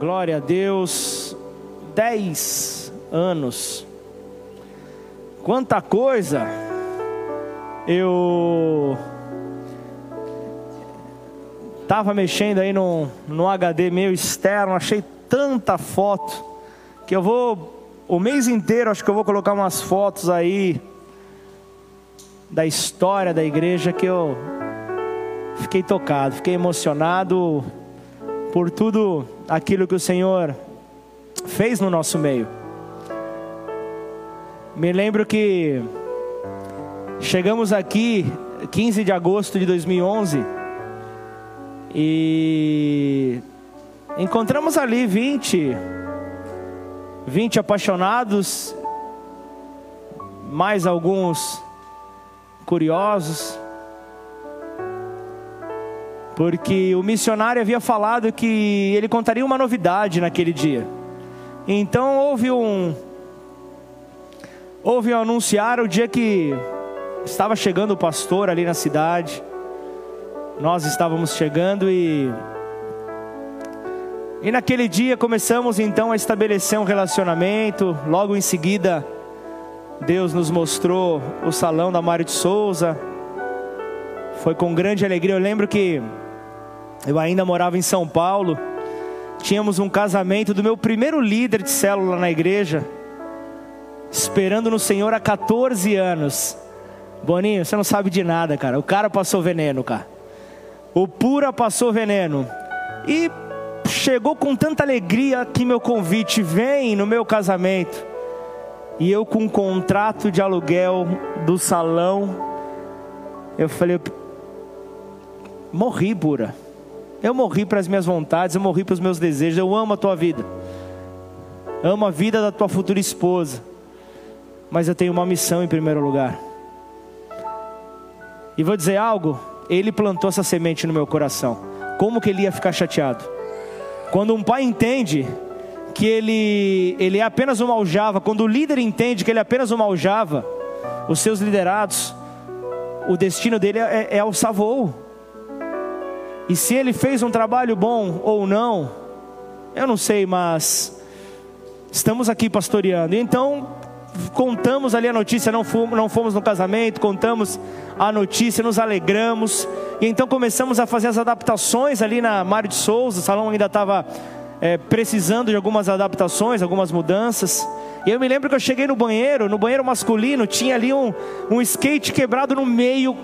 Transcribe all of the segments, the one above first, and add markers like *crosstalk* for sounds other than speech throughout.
Glória a Deus. Dez anos. Quanta coisa. Eu tava mexendo aí no, no HD meu externo, achei tanta foto que eu vou o mês inteiro acho que eu vou colocar umas fotos aí da história da igreja que eu fiquei tocado, fiquei emocionado por tudo aquilo que o Senhor fez no nosso meio. Me lembro que chegamos aqui 15 de agosto de 2011 e encontramos ali 20 20 apaixonados, mais alguns curiosos, porque o missionário havia falado que ele contaria uma novidade naquele dia. Então houve um houve um anunciar o dia que estava chegando o pastor ali na cidade. Nós estávamos chegando e e naquele dia começamos então a estabelecer um relacionamento. Logo em seguida, Deus nos mostrou o salão da Mário de Souza. Foi com grande alegria. Eu lembro que eu ainda morava em São Paulo. Tínhamos um casamento do meu primeiro líder de célula na igreja. Esperando no Senhor há 14 anos. Boninho, você não sabe de nada, cara. O cara passou veneno, cara. O pura passou veneno. E chegou com tanta alegria que meu convite vem no meu casamento. E eu com um contrato de aluguel do salão, eu falei, morri, pura. Eu morri para as minhas vontades, eu morri para os meus desejos. Eu amo a tua vida. Amo a vida da tua futura esposa. Mas eu tenho uma missão em primeiro lugar. E vou dizer algo, ele plantou essa semente no meu coração. Como que ele ia ficar chateado? Quando um pai entende que ele, ele é apenas uma aljava, quando o líder entende que ele é apenas uma aljava, os seus liderados, o destino dele é, é o savou. E se ele fez um trabalho bom ou não, eu não sei, mas estamos aqui pastoreando. Então, contamos ali a notícia, não fomos, não fomos no casamento, contamos a notícia, nos alegramos. E então começamos a fazer as adaptações ali na Mário de Souza, o salão ainda estava é, precisando de algumas adaptações, algumas mudanças. E eu me lembro que eu cheguei no banheiro, no banheiro masculino, tinha ali um, um skate quebrado no meio,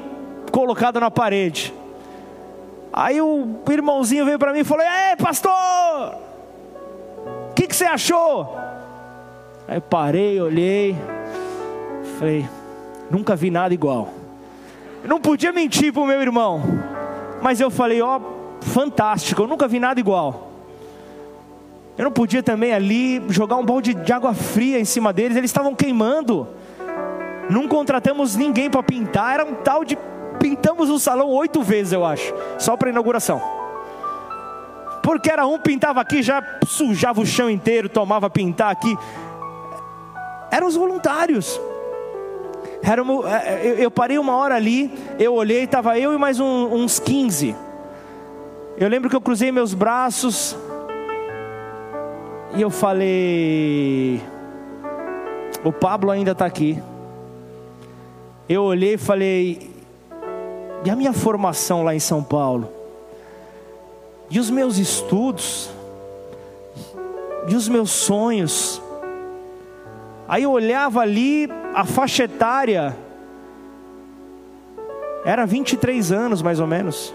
colocado na parede. Aí o irmãozinho veio para mim e falou: Ei, pastor, o que, que você achou? Aí parei, olhei, falei, nunca vi nada igual. Eu não podia mentir para o meu irmão, mas eu falei, ó, oh, fantástico, eu nunca vi nada igual. Eu não podia também ali jogar um balde de água fria em cima deles, eles estavam queimando. Não contratamos ninguém para pintar, era um tal de. Pintamos o salão oito vezes, eu acho, só para inauguração. Porque era um pintava aqui, já sujava o chão inteiro, tomava pintar aqui eram os voluntários. Era uma, é, é, eu parei uma hora ali, eu olhei, estava eu e mais um, uns 15. Eu lembro que eu cruzei meus braços e eu falei: O Pablo ainda está aqui. Eu olhei e falei: E a minha formação lá em São Paulo? E os meus estudos? E os meus sonhos? Aí eu olhava ali, a faixa etária era 23 anos mais ou menos.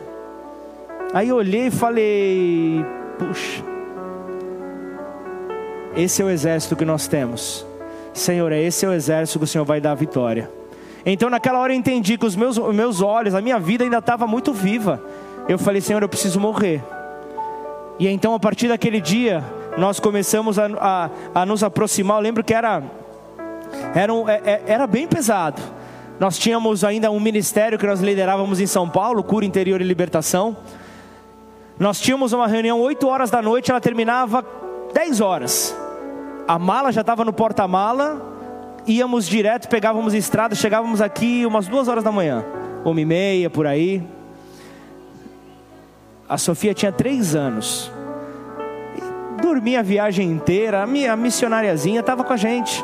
Aí eu olhei e falei: puxa, esse é o exército que nós temos. Senhor, é esse é o exército que o Senhor vai dar a vitória. Então naquela hora eu entendi que os meus, meus olhos, a minha vida ainda estava muito viva. Eu falei, Senhor, eu preciso morrer. E então a partir daquele dia, nós começamos a, a, a nos aproximar. Eu lembro que era era, um, é, é, era bem pesado. Nós tínhamos ainda um ministério que nós liderávamos em São Paulo, Cura Interior e Libertação. Nós tínhamos uma reunião 8 horas da noite, ela terminava 10 horas. A mala já estava no porta-mala, íamos direto, pegávamos estrada, chegávamos aqui umas duas horas da manhã, uma e meia por aí. A Sofia tinha três anos. dormi a viagem inteira, a minha missionariazinha estava com a gente.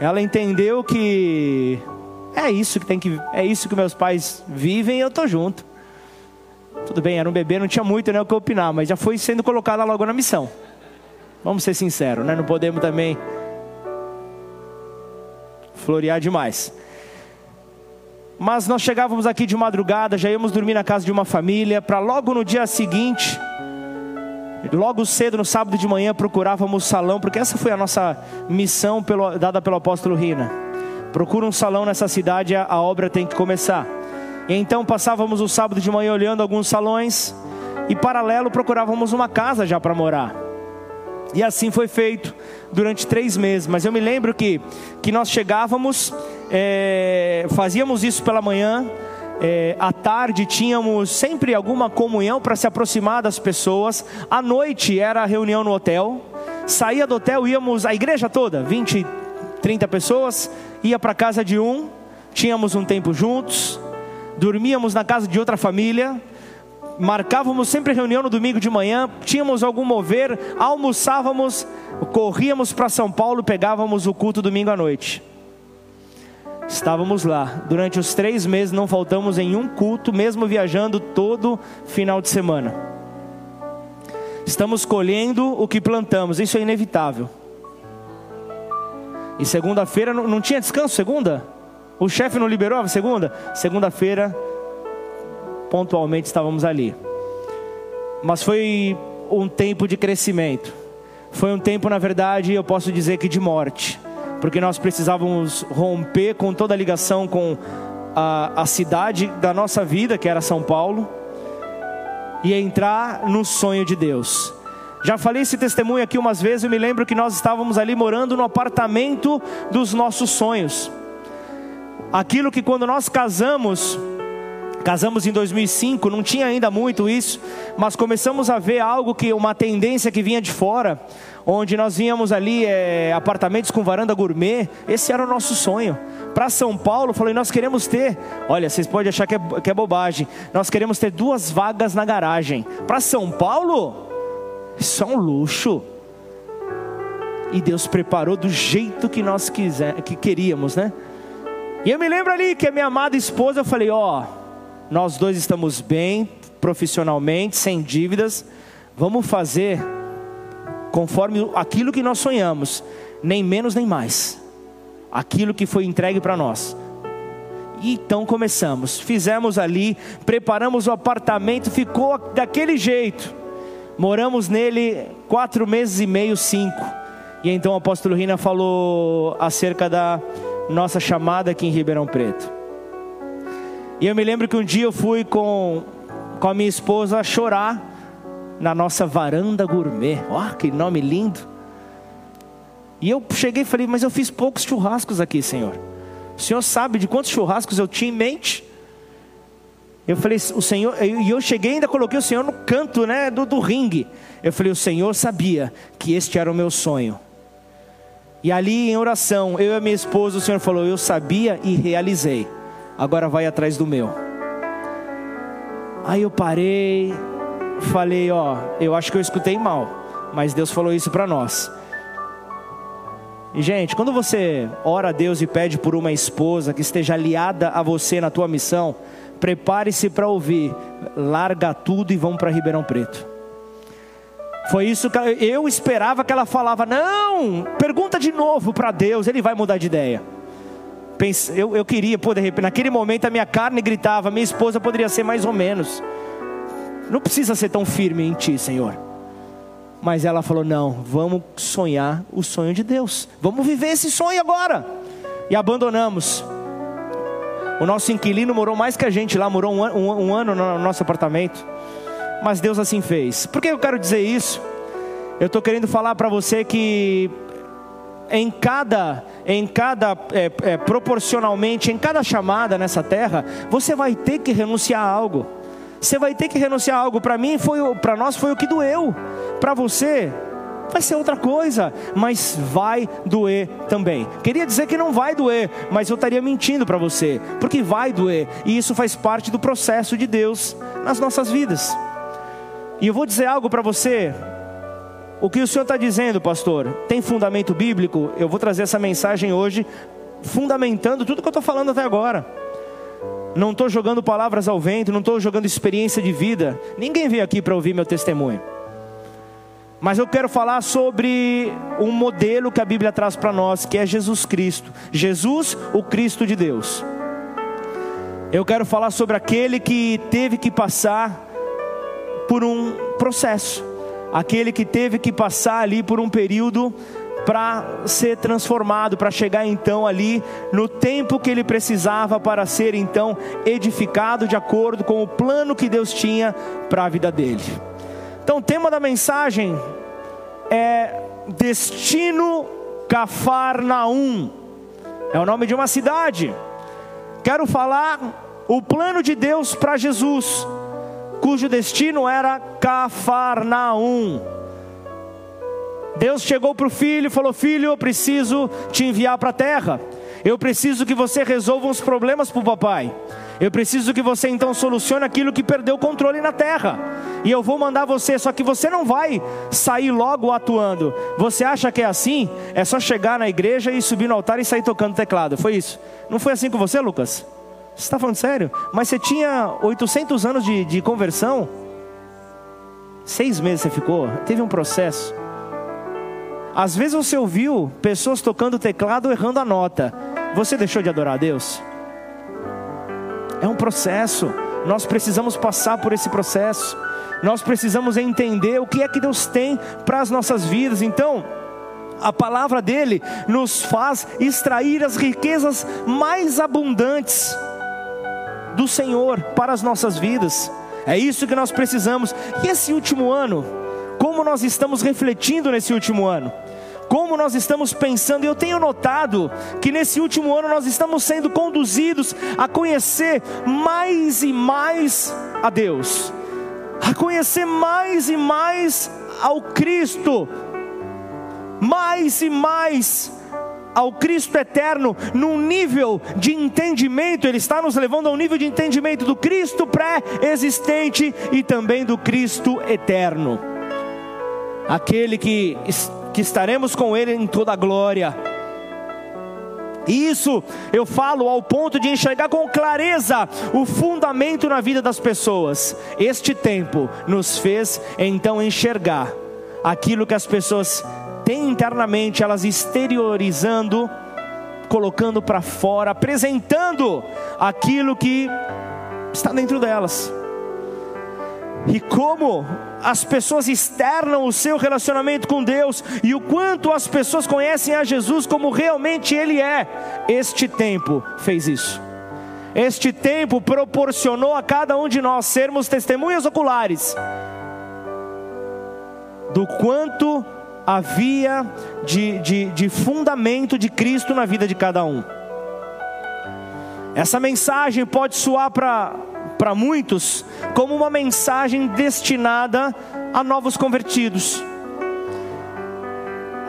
Ela entendeu que é isso que tem que é isso que meus pais vivem e eu tô junto. Tudo bem, era um bebê, não tinha muito né, o que opinar, mas já foi sendo colocada logo na missão. Vamos ser sinceros, né? Não podemos também florear demais. Mas nós chegávamos aqui de madrugada, já íamos dormir na casa de uma família, para logo no dia seguinte, logo cedo no sábado de manhã, procurávamos salão, porque essa foi a nossa missão pelo, dada pelo apóstolo Rina. Procura um salão nessa cidade, a, obra tem que começar. E então passávamos o sábado de manhã olhando alguns salões e paralelo procurávamos uma casa já para morar. E assim foi feito durante três meses. Mas eu me lembro que, que nós chegávamos, é, fazíamos isso pela manhã, é, à tarde tínhamos sempre alguma comunhão para se aproximar das pessoas. À noite era a reunião no hotel. Saía do hotel, íamos, a igreja toda, 20, 30 pessoas, ia para casa de um, tínhamos um tempo juntos, dormíamos na casa de outra família marcávamos sempre reunião no domingo de manhã, tínhamos algum mover, almoçávamos, corríamos para São Paulo, pegávamos o culto domingo à noite. Estávamos lá. Durante os três meses não faltamos em um culto, mesmo viajando todo final de semana. Estamos colhendo o que plantamos, isso é inevitável. E segunda-feira não, não tinha descanso, segunda? O chefe não liberou a segunda? Segunda-feira pontualmente estávamos ali. Mas foi um tempo de crescimento. Foi um tempo, na verdade, eu posso dizer que de morte, porque nós precisávamos romper com toda a ligação com a, a cidade da nossa vida, que era São Paulo, e entrar no sonho de Deus. Já falei esse testemunho aqui umas vezes, eu me lembro que nós estávamos ali morando no apartamento dos nossos sonhos. Aquilo que quando nós casamos, Casamos em 2005, não tinha ainda muito isso, mas começamos a ver algo que uma tendência que vinha de fora, onde nós víamos ali é, apartamentos com varanda gourmet. Esse era o nosso sonho. Para São Paulo, falei, nós queremos ter. Olha, vocês podem achar que é, que é bobagem. Nós queremos ter duas vagas na garagem. Para São Paulo, isso é um luxo. E Deus preparou do jeito que nós quiser, que queríamos, né? E eu me lembro ali que a minha amada esposa, eu falei, ó. Oh, nós dois estamos bem profissionalmente, sem dívidas, vamos fazer conforme aquilo que nós sonhamos, nem menos nem mais, aquilo que foi entregue para nós. E então começamos, fizemos ali, preparamos o apartamento, ficou daquele jeito. Moramos nele quatro meses e meio, cinco. E então o apóstolo Rina falou acerca da nossa chamada aqui em Ribeirão Preto. E eu me lembro que um dia eu fui com, com a minha esposa chorar na nossa varanda gourmet. Ó, oh, que nome lindo. E eu cheguei e falei, mas eu fiz poucos churrascos aqui, Senhor. O Senhor sabe de quantos churrascos eu tinha em mente? Eu falei, o Senhor, e eu cheguei e ainda coloquei o Senhor no canto né, do, do ringue. Eu falei, o Senhor sabia que este era o meu sonho. E ali em oração, eu e a minha esposa, o Senhor falou, eu sabia e realizei agora vai atrás do meu. Aí eu parei, falei, ó, eu acho que eu escutei mal, mas Deus falou isso para nós. E gente, quando você ora a Deus e pede por uma esposa que esteja aliada a você na tua missão, prepare-se para ouvir, larga tudo e vão para Ribeirão Preto. Foi isso que eu esperava que ela falava, não, pergunta de novo para Deus, ele vai mudar de ideia eu, eu queria, pô, de repente, naquele momento a minha carne gritava, minha esposa poderia ser mais ou menos. Não precisa ser tão firme em ti, Senhor. Mas ela falou: não, vamos sonhar o sonho de Deus. Vamos viver esse sonho agora. E abandonamos. O nosso inquilino morou mais que a gente lá, morou um, um, um ano no nosso apartamento. Mas Deus assim fez. Por que eu quero dizer isso? Eu estou querendo falar para você que em cada, em cada é, é, proporcionalmente, em cada chamada nessa terra, você vai ter que renunciar a algo. Você vai ter que renunciar a algo. Para mim foi, para nós foi o que doeu. Para você vai ser outra coisa, mas vai doer também. Queria dizer que não vai doer, mas eu estaria mentindo para você, porque vai doer, e isso faz parte do processo de Deus nas nossas vidas. E eu vou dizer algo para você, o que o senhor está dizendo, pastor, tem fundamento bíblico? Eu vou trazer essa mensagem hoje, fundamentando tudo que eu estou falando até agora. Não estou jogando palavras ao vento, não estou jogando experiência de vida. Ninguém veio aqui para ouvir meu testemunho. Mas eu quero falar sobre um modelo que a Bíblia traz para nós, que é Jesus Cristo. Jesus, o Cristo de Deus. Eu quero falar sobre aquele que teve que passar por um processo, aquele que teve que passar ali por um período para ser transformado, para chegar então ali no tempo que ele precisava para ser então edificado de acordo com o plano que Deus tinha para a vida dele. Então, o tema da mensagem é Destino Cafarnaum. É o nome de uma cidade. Quero falar o plano de Deus para Jesus, cujo destino era Cafarnaum. Deus chegou para o filho e falou: Filho, eu preciso te enviar para a terra. Eu preciso que você resolva os problemas para o papai. Eu preciso que você então solucione aquilo que perdeu o controle na terra. E eu vou mandar você, só que você não vai sair logo atuando. Você acha que é assim? É só chegar na igreja e subir no altar e sair tocando teclado. Foi isso? Não foi assim com você, Lucas? Você está falando sério? Mas você tinha 800 anos de, de conversão? Seis meses você ficou? Teve um processo. Às vezes você ouviu pessoas tocando teclado errando a nota. Você deixou de adorar a Deus? É um processo. Nós precisamos passar por esse processo. Nós precisamos entender o que é que Deus tem para as nossas vidas. Então, a palavra dele nos faz extrair as riquezas mais abundantes do Senhor para as nossas vidas. É isso que nós precisamos. E esse último ano, como nós estamos refletindo nesse último ano? como nós estamos pensando. Eu tenho notado que nesse último ano nós estamos sendo conduzidos a conhecer mais e mais a Deus, a conhecer mais e mais ao Cristo, mais e mais ao Cristo eterno, num nível de entendimento, Ele está nos levando a um nível de entendimento do Cristo pré-existente e também do Cristo eterno. Aquele que que estaremos com Ele em toda a glória. E isso eu falo ao ponto de enxergar com clareza o fundamento na vida das pessoas. Este tempo nos fez então enxergar aquilo que as pessoas internamente, elas exteriorizando, colocando para fora, apresentando aquilo que está dentro delas. E como as pessoas externam o seu relacionamento com Deus e o quanto as pessoas conhecem a Jesus como realmente Ele é. Este tempo fez isso. Este tempo proporcionou a cada um de nós sermos testemunhas oculares do quanto havia de, de, de fundamento de Cristo na vida de cada um. Essa mensagem pode soar para muitos como uma mensagem destinada a novos convertidos.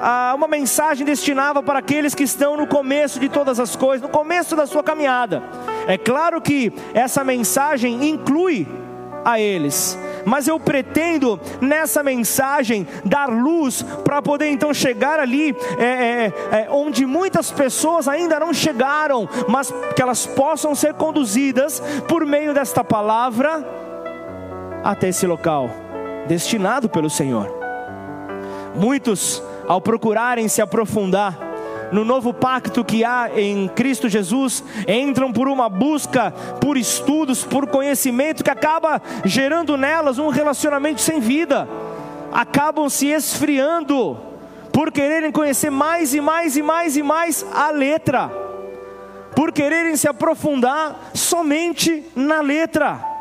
Ah, uma mensagem destinada para aqueles que estão no começo de todas as coisas, no começo da sua caminhada. É claro que essa mensagem inclui a eles, mas eu pretendo nessa mensagem dar luz para poder então chegar ali é, é, é, onde muitas pessoas ainda não chegaram, mas que elas possam ser conduzidas por meio desta palavra até esse local destinado pelo Senhor. Muitos, ao procurarem se aprofundar, no novo pacto que há em Cristo Jesus, entram por uma busca, por estudos, por conhecimento que acaba gerando nelas um relacionamento sem vida, acabam se esfriando por quererem conhecer mais e mais e mais e mais a letra, por quererem se aprofundar somente na letra.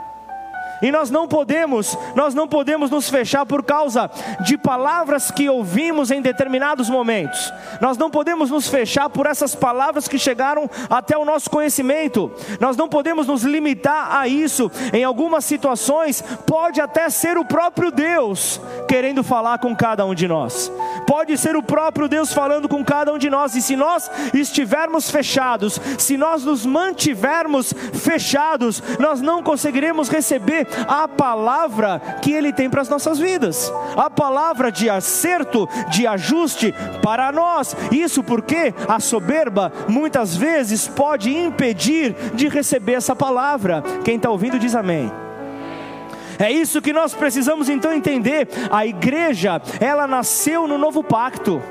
E nós não podemos, nós não podemos nos fechar por causa de palavras que ouvimos em determinados momentos. Nós não podemos nos fechar por essas palavras que chegaram até o nosso conhecimento. Nós não podemos nos limitar a isso. Em algumas situações, pode até ser o próprio Deus querendo falar com cada um de nós. pode ser o próprio Deus falando com cada um de nós, e se nós estivermos fechados, se nós nos mantivermos fechados, nós não conseguiremos receber a palavra que Ele tem para as nossas vidas, a palavra de acerto, de ajuste para nós. Isso porque a soberba muitas vezes pode impedir de receber essa palavra. Quem está ouvindo diz amém. É isso que nós precisamos então entender. A igreja, ela nasceu no novo pacto.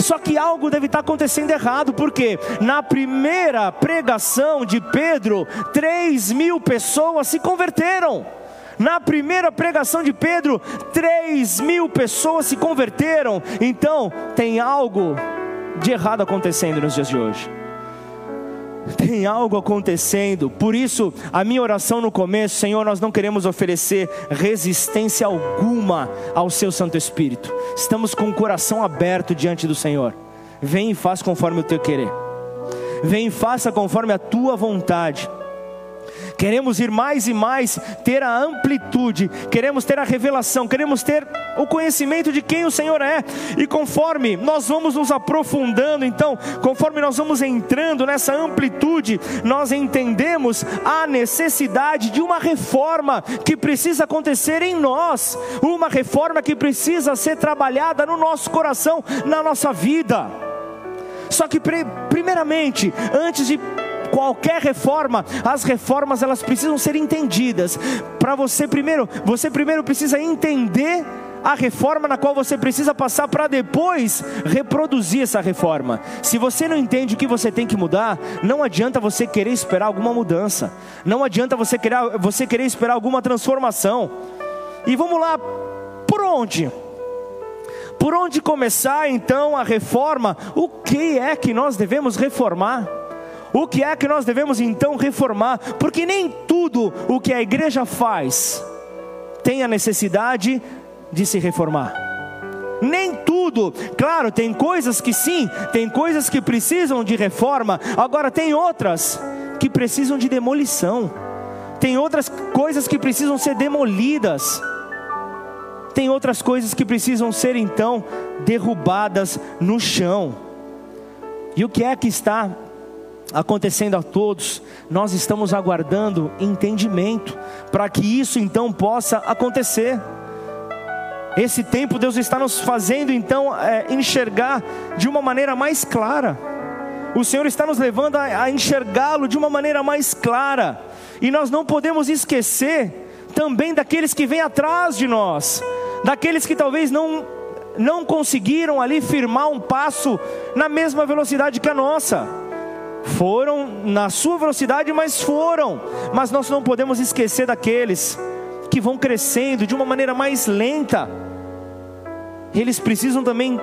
Só que algo deve estar acontecendo errado, porque na primeira pregação de Pedro, 3 mil pessoas se converteram. Na primeira pregação de Pedro, 3 mil pessoas se converteram. Então, tem algo de errado acontecendo nos dias de hoje tem algo acontecendo. Por isso, a minha oração no começo, Senhor, nós não queremos oferecer resistência alguma ao seu Santo Espírito. Estamos com o coração aberto diante do Senhor. Vem e faz conforme o teu querer. Vem e faça conforme a tua vontade. Queremos ir mais e mais ter a amplitude, queremos ter a revelação, queremos ter o conhecimento de quem o Senhor é. E conforme nós vamos nos aprofundando, então, conforme nós vamos entrando nessa amplitude, nós entendemos a necessidade de uma reforma que precisa acontecer em nós, uma reforma que precisa ser trabalhada no nosso coração, na nossa vida. Só que primeiramente, antes de qualquer reforma, as reformas elas precisam ser entendidas. Para você primeiro, você primeiro precisa entender a reforma na qual você precisa passar para depois reproduzir essa reforma. Se você não entende o que você tem que mudar, não adianta você querer esperar alguma mudança. Não adianta você querer, você querer esperar alguma transformação. E vamos lá, por onde? Por onde começar então a reforma? O que é que nós devemos reformar? O que é que nós devemos então reformar? Porque nem tudo o que a igreja faz tem a necessidade de se reformar. Nem tudo, claro, tem coisas que sim, tem coisas que precisam de reforma, agora tem outras que precisam de demolição, tem outras coisas que precisam ser demolidas, tem outras coisas que precisam ser então derrubadas no chão. E o que é que está acontecendo a todos, nós estamos aguardando entendimento para que isso então possa acontecer. Esse tempo Deus está nos fazendo então é, enxergar de uma maneira mais clara. O Senhor está nos levando a, a enxergá-lo de uma maneira mais clara. E nós não podemos esquecer também daqueles que vêm atrás de nós, daqueles que talvez não não conseguiram ali firmar um passo na mesma velocidade que a nossa. Foram na sua velocidade, mas foram. Mas nós não podemos esquecer daqueles que vão crescendo de uma maneira mais lenta. Eles precisam também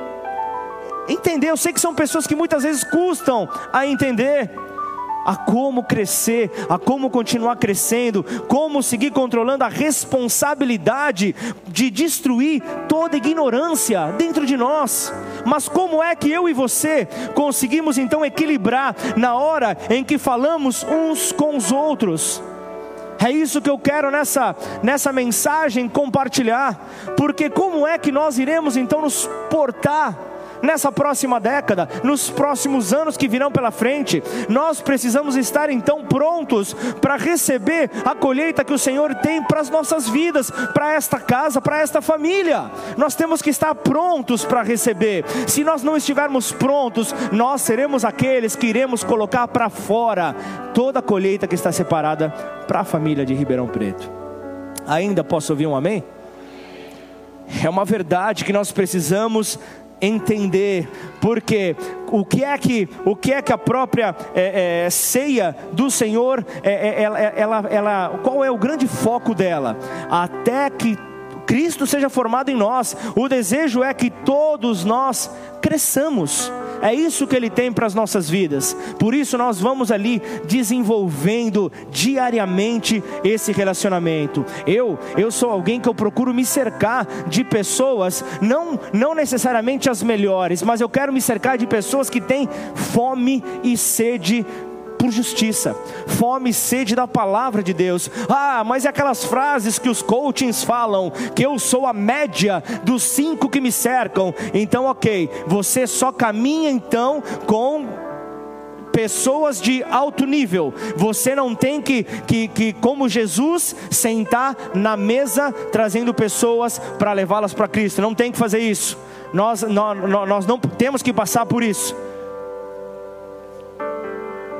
entender. Eu sei que são pessoas que muitas vezes custam a entender a como crescer, a como continuar crescendo, como seguir controlando a responsabilidade de destruir toda ignorância dentro de nós. Mas como é que eu e você conseguimos então equilibrar na hora em que falamos uns com os outros? É isso que eu quero nessa, nessa mensagem compartilhar, porque como é que nós iremos então nos portar nessa próxima década, nos próximos anos que virão pela frente. Nós precisamos estar então prontos para receber a colheita que o Senhor tem para as nossas vidas, para esta casa, para esta família. Nós temos que estar prontos para receber. Se nós não estivermos prontos, nós seremos aqueles que iremos colocar para fora toda a colheita que está separada para a família de Ribeirão Preto. Ainda posso ouvir um amém? É uma verdade que nós precisamos entender, porque o que é que, o que, é que a própria é, é, ceia do Senhor, é, é ela, é, ela, ela, qual é o grande foco dela? Até que Cristo seja formado em nós, o desejo é que todos nós cresçamos. É isso que Ele tem para as nossas vidas. Por isso nós vamos ali desenvolvendo diariamente esse relacionamento. Eu, eu sou alguém que eu procuro me cercar de pessoas, não, não necessariamente as melhores, mas eu quero me cercar de pessoas que têm fome e sede por justiça, fome e sede da palavra de Deus. Ah, mas é aquelas frases que os coachings falam, que eu sou a média dos cinco que me cercam. Então, ok, você só caminha então com pessoas de alto nível. Você não tem que, que, que como Jesus, sentar na mesa trazendo pessoas para levá-las para Cristo. Não tem que fazer isso. Nós, nós, nós não temos que passar por isso.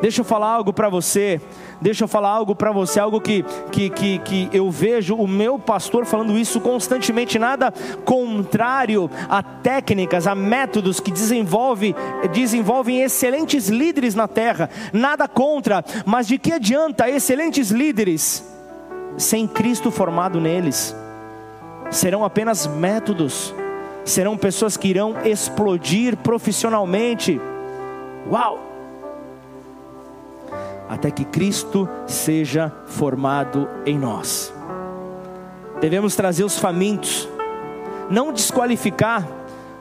Deixa eu falar algo para você. Deixa eu falar algo para você, algo que, que, que, que eu vejo o meu pastor falando isso constantemente, nada contrário a técnicas, a métodos que desenvolve, desenvolvem excelentes líderes na terra, nada contra, mas de que adianta excelentes líderes sem Cristo formado neles? Serão apenas métodos, serão pessoas que irão explodir profissionalmente. Uau! Até que Cristo seja formado em nós. Devemos trazer os famintos, não desqualificar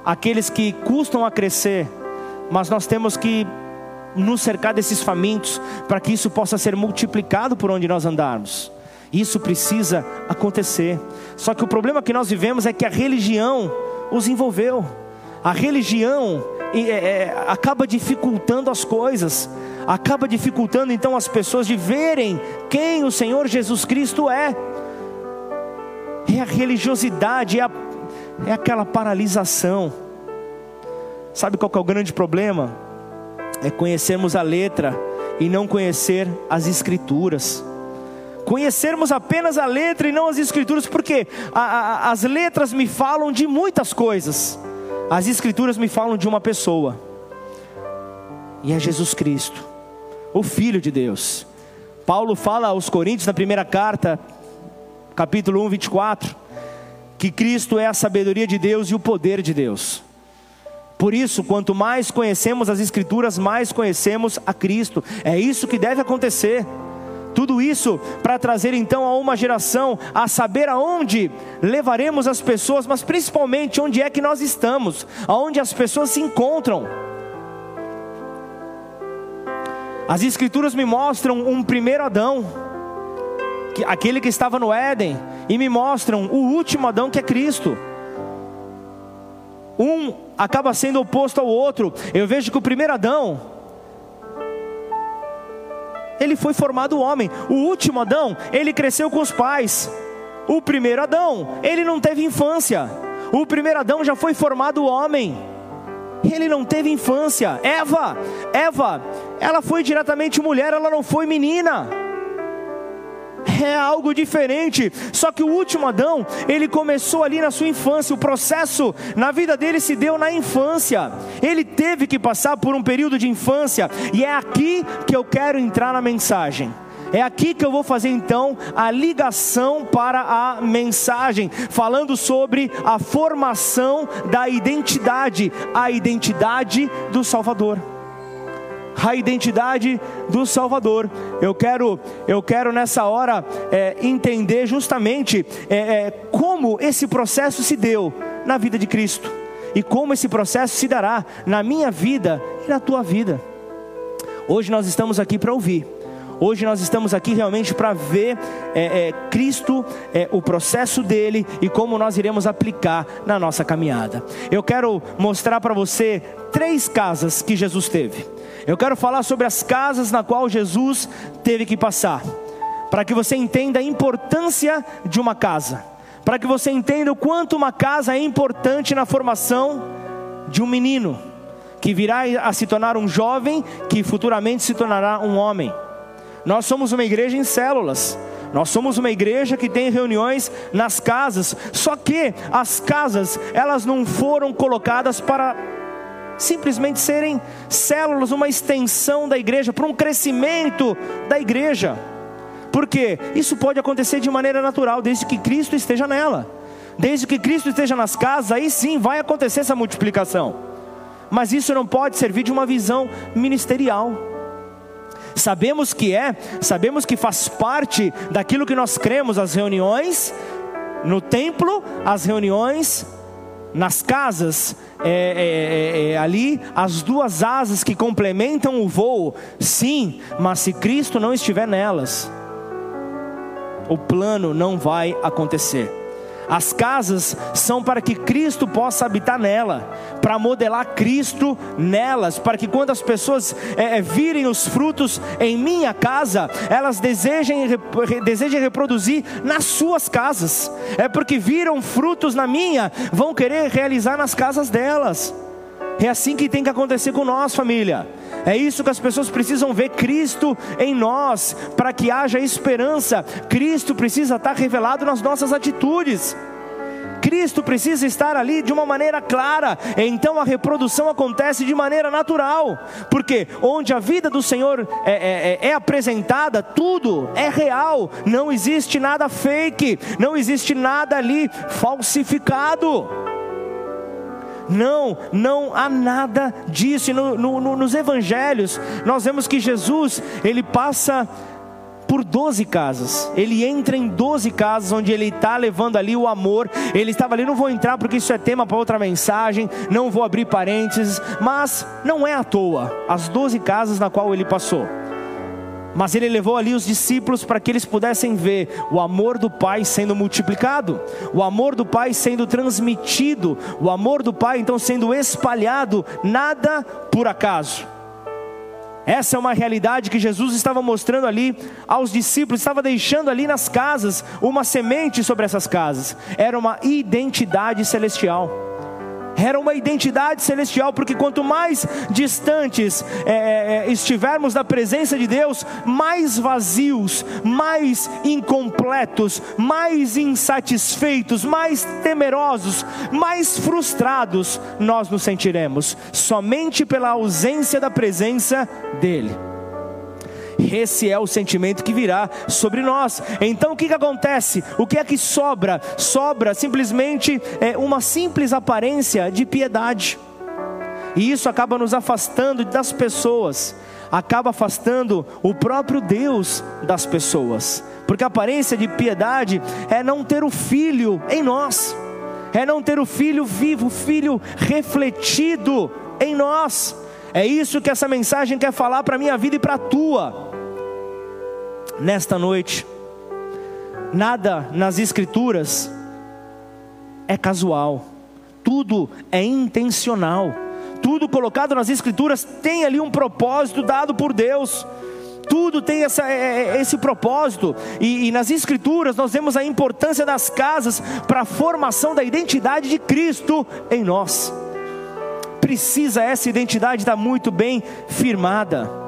aqueles que custam a crescer, mas nós temos que nos cercar desses famintos para que isso possa ser multiplicado por onde nós andarmos. Isso precisa acontecer. Só que o problema que nós vivemos é que a religião os envolveu. A religião é, é, acaba dificultando as coisas acaba dificultando então as pessoas de verem quem o Senhor Jesus Cristo é. É a religiosidade, é, a, é aquela paralisação. Sabe qual é o grande problema? É conhecermos a letra e não conhecer as escrituras. Conhecermos apenas a letra e não as escrituras, porque a, a, as letras me falam de muitas coisas, as escrituras me falam de uma pessoa, e é Jesus Cristo o Filho de Deus. Paulo fala aos Coríntios na primeira carta, capítulo 1, 24, que Cristo é a sabedoria de Deus e o poder de Deus. Por isso, quanto mais conhecemos as Escrituras, mais conhecemos a Cristo. É isso que deve acontecer. Tudo isso para trazer então a uma geração a saber aonde levaremos as pessoas, mas principalmente onde é que nós estamos, aonde as pessoas se encontram. As Escrituras me mostram um primeiro Adão, que, aquele que estava no Éden, e me mostram o último Adão que é Cristo. Um acaba sendo oposto ao outro. Eu vejo que o primeiro Adão, ele foi formado homem. O último Adão, ele cresceu com os pais. O primeiro Adão, ele não teve infância. O primeiro Adão já foi formado homem ele não teve infância. Eva, Eva, ela foi diretamente mulher, ela não foi menina. É algo diferente. Só que o último Adão, ele começou ali na sua infância. O processo na vida dele se deu na infância. Ele teve que passar por um período de infância. E é aqui que eu quero entrar na mensagem. É aqui que eu vou fazer então a ligação para a mensagem, falando sobre a formação da identidade, a identidade do Salvador. A identidade do Salvador. Eu quero, eu quero nessa hora é, entender justamente é, é, como esse processo se deu na vida de Cristo e como esse processo se dará na minha vida e na tua vida. Hoje nós estamos aqui para ouvir Hoje nós estamos aqui realmente para ver é, é, Cristo, é, o processo dele e como nós iremos aplicar na nossa caminhada. Eu quero mostrar para você três casas que Jesus teve. Eu quero falar sobre as casas na qual Jesus teve que passar, para que você entenda a importância de uma casa, para que você entenda o quanto uma casa é importante na formação de um menino que virá a se tornar um jovem, que futuramente se tornará um homem. Nós somos uma igreja em células. Nós somos uma igreja que tem reuniões nas casas. Só que as casas, elas não foram colocadas para simplesmente serem células, uma extensão da igreja, para um crescimento da igreja. Porque isso pode acontecer de maneira natural, desde que Cristo esteja nela. Desde que Cristo esteja nas casas, aí sim vai acontecer essa multiplicação. Mas isso não pode servir de uma visão ministerial. Sabemos que é, sabemos que faz parte daquilo que nós cremos, as reuniões no templo, as reuniões nas casas, é, é, é, é, ali, as duas asas que complementam o voo, sim, mas se Cristo não estiver nelas, o plano não vai acontecer. As casas são para que Cristo possa habitar nela, para modelar Cristo nelas, para que quando as pessoas é, é virem os frutos em minha casa, elas desejem, desejem reproduzir nas suas casas. É porque viram frutos na minha, vão querer realizar nas casas delas. É assim que tem que acontecer com nós, família. É isso que as pessoas precisam ver Cristo em nós, para que haja esperança. Cristo precisa estar revelado nas nossas atitudes. Cristo precisa estar ali de uma maneira clara, então a reprodução acontece de maneira natural, porque onde a vida do Senhor é, é, é, é apresentada, tudo é real, não existe nada fake, não existe nada ali falsificado. Não, não há nada disso. No, no, nos evangelhos, nós vemos que Jesus, ele passa por 12 casas. Ele entra em 12 casas onde ele está levando ali o amor. Ele estava ali, não vou entrar porque isso é tema para outra mensagem, não vou abrir parênteses, mas não é à toa as 12 casas na qual ele passou mas ele levou ali os discípulos para que eles pudessem ver o amor do Pai sendo multiplicado, o amor do Pai sendo transmitido, o amor do Pai então sendo espalhado, nada por acaso. Essa é uma realidade que Jesus estava mostrando ali aos discípulos, estava deixando ali nas casas uma semente sobre essas casas, era uma identidade celestial era uma identidade celestial, porque quanto mais distantes é, é, é, estivermos da presença de Deus, mais vazios, mais incompletos, mais insatisfeitos, mais temerosos, mais frustrados nós nos sentiremos, somente pela ausência da presença dEle. Esse é o sentimento que virá sobre nós. Então o que, que acontece? O que é que sobra? Sobra simplesmente é, uma simples aparência de piedade. E isso acaba nos afastando das pessoas, acaba afastando o próprio Deus das pessoas. Porque a aparência de piedade é não ter o filho em nós, é não ter o filho vivo, o filho refletido em nós. É isso que essa mensagem quer falar para a minha vida e para a tua nesta noite, nada nas Escrituras é casual, tudo é intencional, tudo colocado nas Escrituras tem ali um propósito dado por Deus. Tudo tem essa, é, é, esse propósito, e, e nas Escrituras nós vemos a importância das casas para a formação da identidade de Cristo em nós. Precisa essa identidade estar muito bem firmada.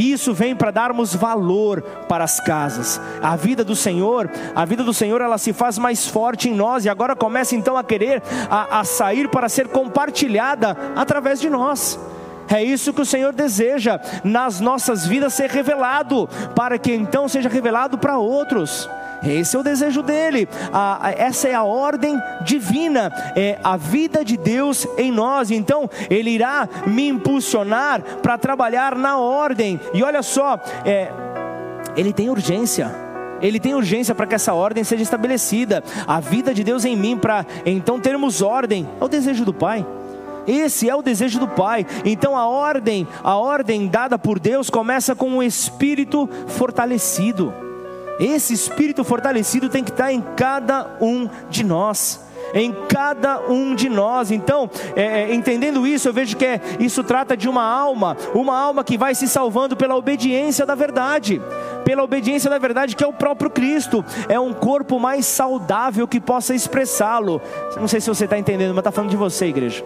Isso vem para darmos valor para as casas. A vida do Senhor, a vida do Senhor, ela se faz mais forte em nós e agora começa então a querer a, a sair para ser compartilhada através de nós. É isso que o Senhor deseja nas nossas vidas ser revelado, para que então seja revelado para outros. Esse é o desejo dele. essa é a ordem divina, é a vida de Deus em nós. Então, ele irá me impulsionar para trabalhar na ordem. E olha só, é, ele tem urgência. Ele tem urgência para que essa ordem seja estabelecida. A vida de Deus em mim, para então termos ordem, é o desejo do Pai. Esse é o desejo do Pai. Então a ordem, a ordem dada por Deus começa com um espírito fortalecido. Esse espírito fortalecido tem que estar em cada um de nós em cada um de nós. Então, é, é, entendendo isso, eu vejo que é, isso trata de uma alma, uma alma que vai se salvando pela obediência da verdade, pela obediência da verdade que é o próprio Cristo. É um corpo mais saudável que possa expressá-lo. Não sei se você está entendendo, mas está falando de você, igreja.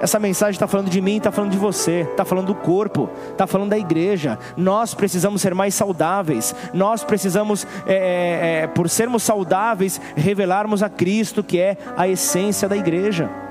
Essa mensagem está falando de mim, está falando de você, está falando do corpo, está falando da igreja. Nós precisamos ser mais saudáveis. Nós precisamos, é, é, é, por sermos saudáveis, revelarmos a Cristo, que é a essência da igreja.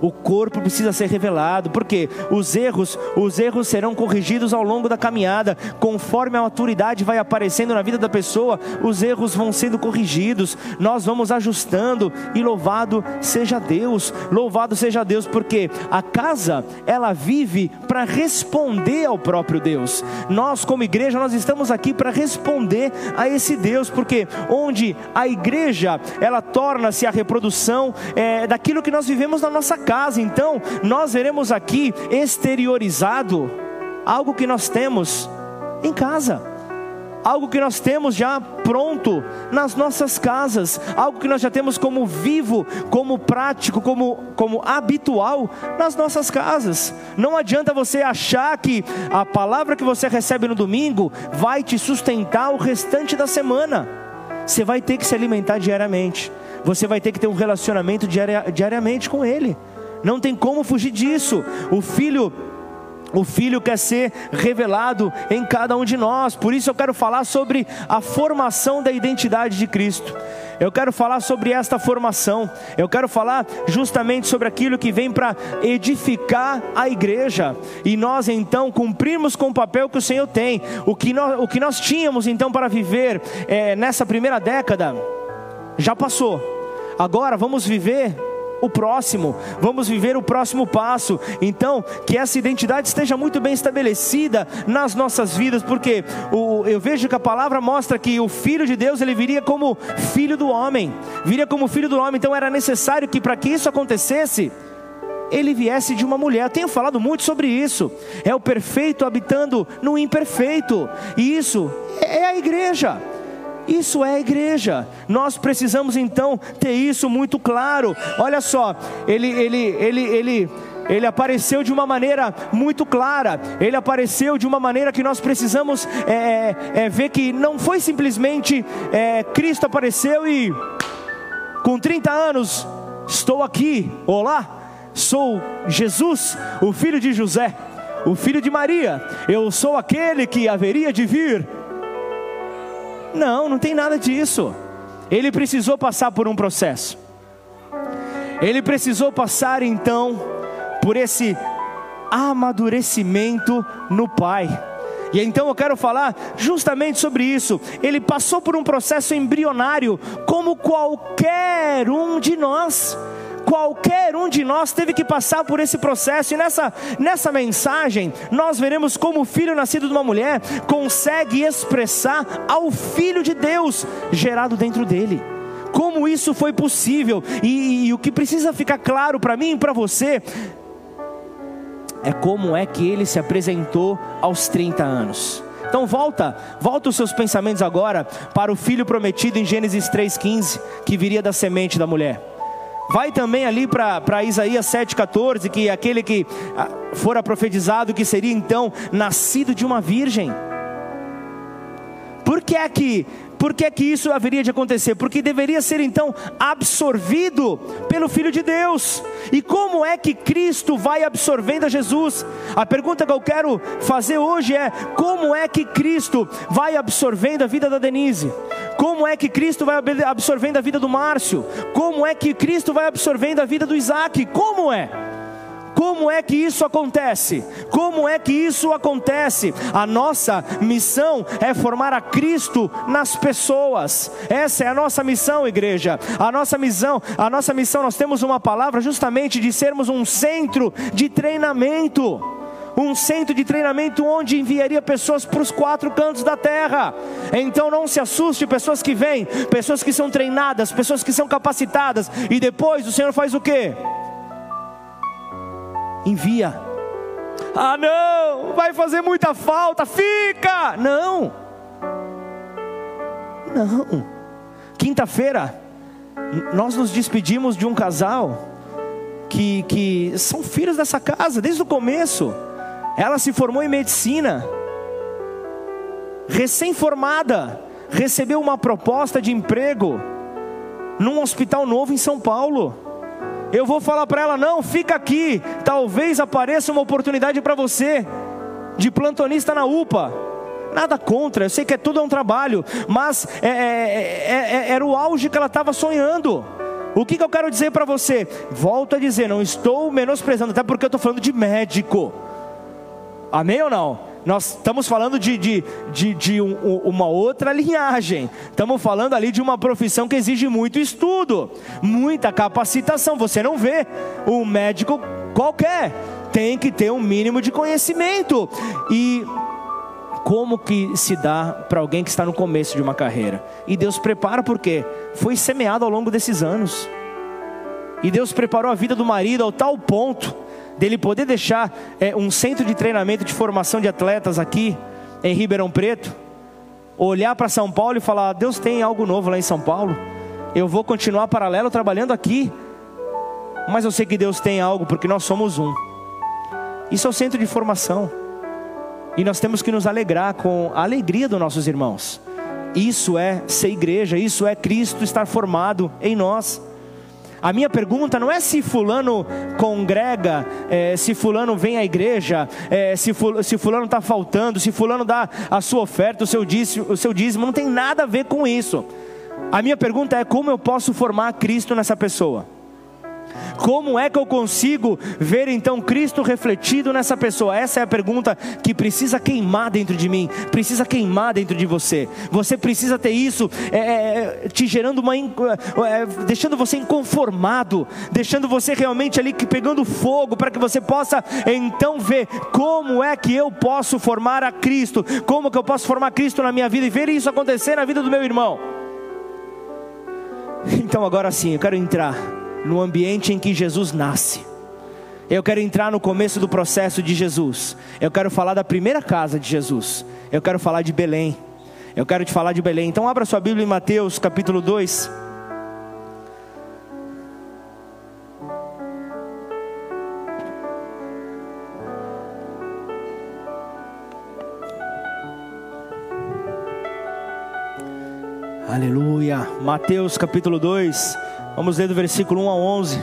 O corpo precisa ser revelado, porque os erros, os erros serão corrigidos ao longo da caminhada, conforme a maturidade vai aparecendo na vida da pessoa, os erros vão sendo corrigidos, nós vamos ajustando. E louvado seja Deus. Louvado seja Deus, porque a casa ela vive para responder ao próprio Deus. Nós como igreja nós estamos aqui para responder a esse Deus, porque onde a igreja ela torna-se a reprodução é, daquilo que nós vivemos na nossa casa. Então, nós veremos aqui exteriorizado algo que nós temos em casa algo que nós temos já pronto nas nossas casas, algo que nós já temos como vivo, como prático, como, como habitual nas nossas casas. Não adianta você achar que a palavra que você recebe no domingo vai te sustentar o restante da semana. Você vai ter que se alimentar diariamente você vai ter que ter um relacionamento diaria, diariamente com Ele. Não tem como fugir disso. O filho o Filho quer ser revelado em cada um de nós, por isso eu quero falar sobre a formação da identidade de Cristo. Eu quero falar sobre esta formação, eu quero falar justamente sobre aquilo que vem para edificar a igreja, e nós então cumprirmos com o papel que o Senhor tem, o que nós, o que nós tínhamos então para viver é, nessa primeira década, já passou. Agora vamos viver o próximo, vamos viver o próximo passo. Então, que essa identidade esteja muito bem estabelecida nas nossas vidas, porque o, eu vejo que a palavra mostra que o Filho de Deus ele viria como filho do homem, viria como filho do homem. Então, era necessário que para que isso acontecesse, ele viesse de uma mulher. Eu tenho falado muito sobre isso. É o perfeito habitando no imperfeito, e isso é a igreja. Isso é a igreja. Nós precisamos então ter isso muito claro. Olha só, ele, ele, ele, ele, ele apareceu de uma maneira muito clara. Ele apareceu de uma maneira que nós precisamos é, é, é ver que não foi simplesmente é, Cristo apareceu e com 30 anos estou aqui. Olá, sou Jesus, o filho de José, o filho de Maria. Eu sou aquele que haveria de vir não, não tem nada disso. Ele precisou passar por um processo. Ele precisou passar então por esse amadurecimento no Pai. E então eu quero falar justamente sobre isso. Ele passou por um processo embrionário, como qualquer um de nós qualquer um de nós teve que passar por esse processo, e nessa, nessa mensagem, nós veremos como o filho nascido de uma mulher consegue expressar ao filho de Deus gerado dentro dele. Como isso foi possível, e, e o que precisa ficar claro para mim e para você é como é que ele se apresentou aos 30 anos. Então volta, volta os seus pensamentos agora para o filho prometido em Gênesis 3:15, que viria da semente da mulher. Vai também ali para Isaías 7,14, que é aquele que ah, fora profetizado que seria então nascido de uma virgem. Por que é que por que, que isso haveria de acontecer? Porque deveria ser então absorvido pelo Filho de Deus. E como é que Cristo vai absorvendo a Jesus? A pergunta que eu quero fazer hoje é: como é que Cristo vai absorvendo a vida da Denise? Como é que Cristo vai absorvendo a vida do Márcio? Como é que Cristo vai absorvendo a vida do Isaac? Como é? Como é que isso acontece? Como é que isso acontece? A nossa missão é formar a Cristo nas pessoas. Essa é a nossa missão, igreja. A nossa missão, a nossa missão, nós temos uma palavra justamente de sermos um centro de treinamento um centro de treinamento onde enviaria pessoas para os quatro cantos da terra. Então não se assuste, pessoas que vêm, pessoas que são treinadas, pessoas que são capacitadas, e depois o Senhor faz o quê? Envia. Ah, não, vai fazer muita falta, fica. Não, não. Quinta-feira, nós nos despedimos de um casal que, que são filhos dessa casa desde o começo. Ela se formou em medicina, recém-formada, recebeu uma proposta de emprego num hospital novo em São Paulo eu vou falar para ela: não, fica aqui, talvez apareça uma oportunidade para você, de plantonista na UPA. Nada contra, eu sei que é tudo um trabalho, mas é, é, é, é era o auge que ela estava sonhando. O que, que eu quero dizer para você? Volto a dizer, não estou menosprezando, até porque eu estou falando de médico. Amém ou não? Nós estamos falando de, de, de, de um, uma outra linhagem. Estamos falando ali de uma profissão que exige muito estudo, muita capacitação. Você não vê um médico qualquer, tem que ter um mínimo de conhecimento. E como que se dá para alguém que está no começo de uma carreira? E Deus prepara porque foi semeado ao longo desses anos. E Deus preparou a vida do marido ao tal ponto dele poder deixar é, um centro de treinamento de formação de atletas aqui em Ribeirão Preto, olhar para São Paulo e falar: Deus tem algo novo lá em São Paulo, eu vou continuar paralelo trabalhando aqui, mas eu sei que Deus tem algo porque nós somos um. Isso é o centro de formação, e nós temos que nos alegrar com a alegria dos nossos irmãos. Isso é ser igreja, isso é Cristo estar formado em nós. A minha pergunta não é se fulano congrega, é, se fulano vem à igreja, é, se, fulano, se fulano está faltando, se fulano dá a sua oferta, o seu, dízimo, o seu dízimo, não tem nada a ver com isso. A minha pergunta é como eu posso formar Cristo nessa pessoa? Como é que eu consigo ver então Cristo refletido nessa pessoa? Essa é a pergunta que precisa queimar dentro de mim, precisa queimar dentro de você. Você precisa ter isso é, é, é te gerando uma, é, deixando você inconformado, deixando você realmente ali pegando fogo para que você possa então ver como é que eu posso formar a Cristo, como que eu posso formar Cristo na minha vida e ver isso acontecer na vida do meu irmão. Então agora sim, eu quero entrar no ambiente em que Jesus nasce. Eu quero entrar no começo do processo de Jesus. Eu quero falar da primeira casa de Jesus. Eu quero falar de Belém. Eu quero te falar de Belém. Então abra sua Bíblia em Mateus capítulo 2. Aleluia. Mateus capítulo 2. Vamos ler do versículo 1 a 11.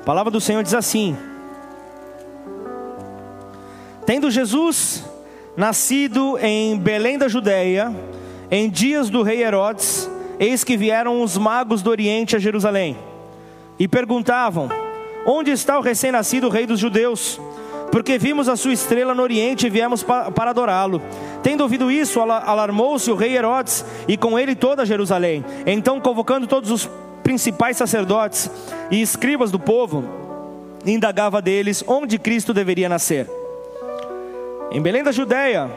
A palavra do Senhor diz assim: Tendo Jesus nascido em Belém da Judéia, em dias do rei Herodes, eis que vieram os magos do Oriente a Jerusalém e perguntavam: Onde está o recém-nascido rei dos judeus? Porque vimos a sua estrela no Oriente e viemos para adorá-lo. Tendo ouvido isso, alarmou-se o rei Herodes e com ele toda Jerusalém. Então, convocando todos os principais sacerdotes e escribas do povo, indagava deles onde Cristo deveria nascer. Em Belém da Judéia,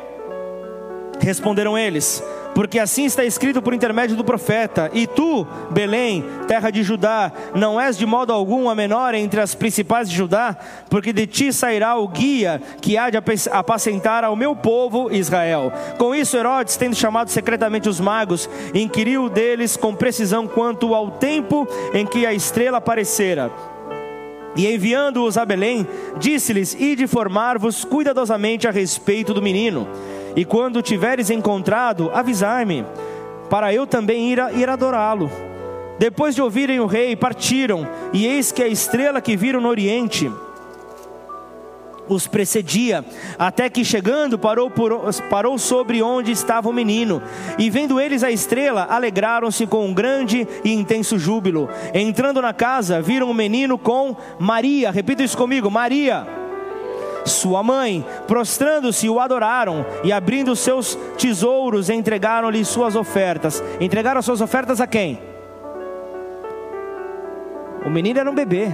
responderam eles: porque assim está escrito por intermédio do profeta: E tu, Belém, terra de Judá, não és de modo algum a menor entre as principais de Judá, porque de ti sairá o guia que há de apacentar ao meu povo Israel. Com isso, Herodes, tendo chamado secretamente os magos, inquiriu deles com precisão quanto ao tempo em que a estrela aparecera. E enviando-os a Belém, disse-lhes: Ide formar-vos cuidadosamente a respeito do menino. E quando tiveres encontrado, avisai-me, para eu também ir, ir adorá-lo. Depois de ouvirem o rei, partiram, e eis que a estrela que viram no oriente os precedia, até que chegando parou, por, parou sobre onde estava o menino. E vendo eles a estrela, alegraram-se com um grande e intenso júbilo. Entrando na casa, viram o menino com Maria, repita isso comigo: Maria sua mãe. Prostrando-se, o adoraram e, abrindo seus tesouros, entregaram-lhe suas ofertas. Entregaram suas ofertas a quem? O menino era um bebê.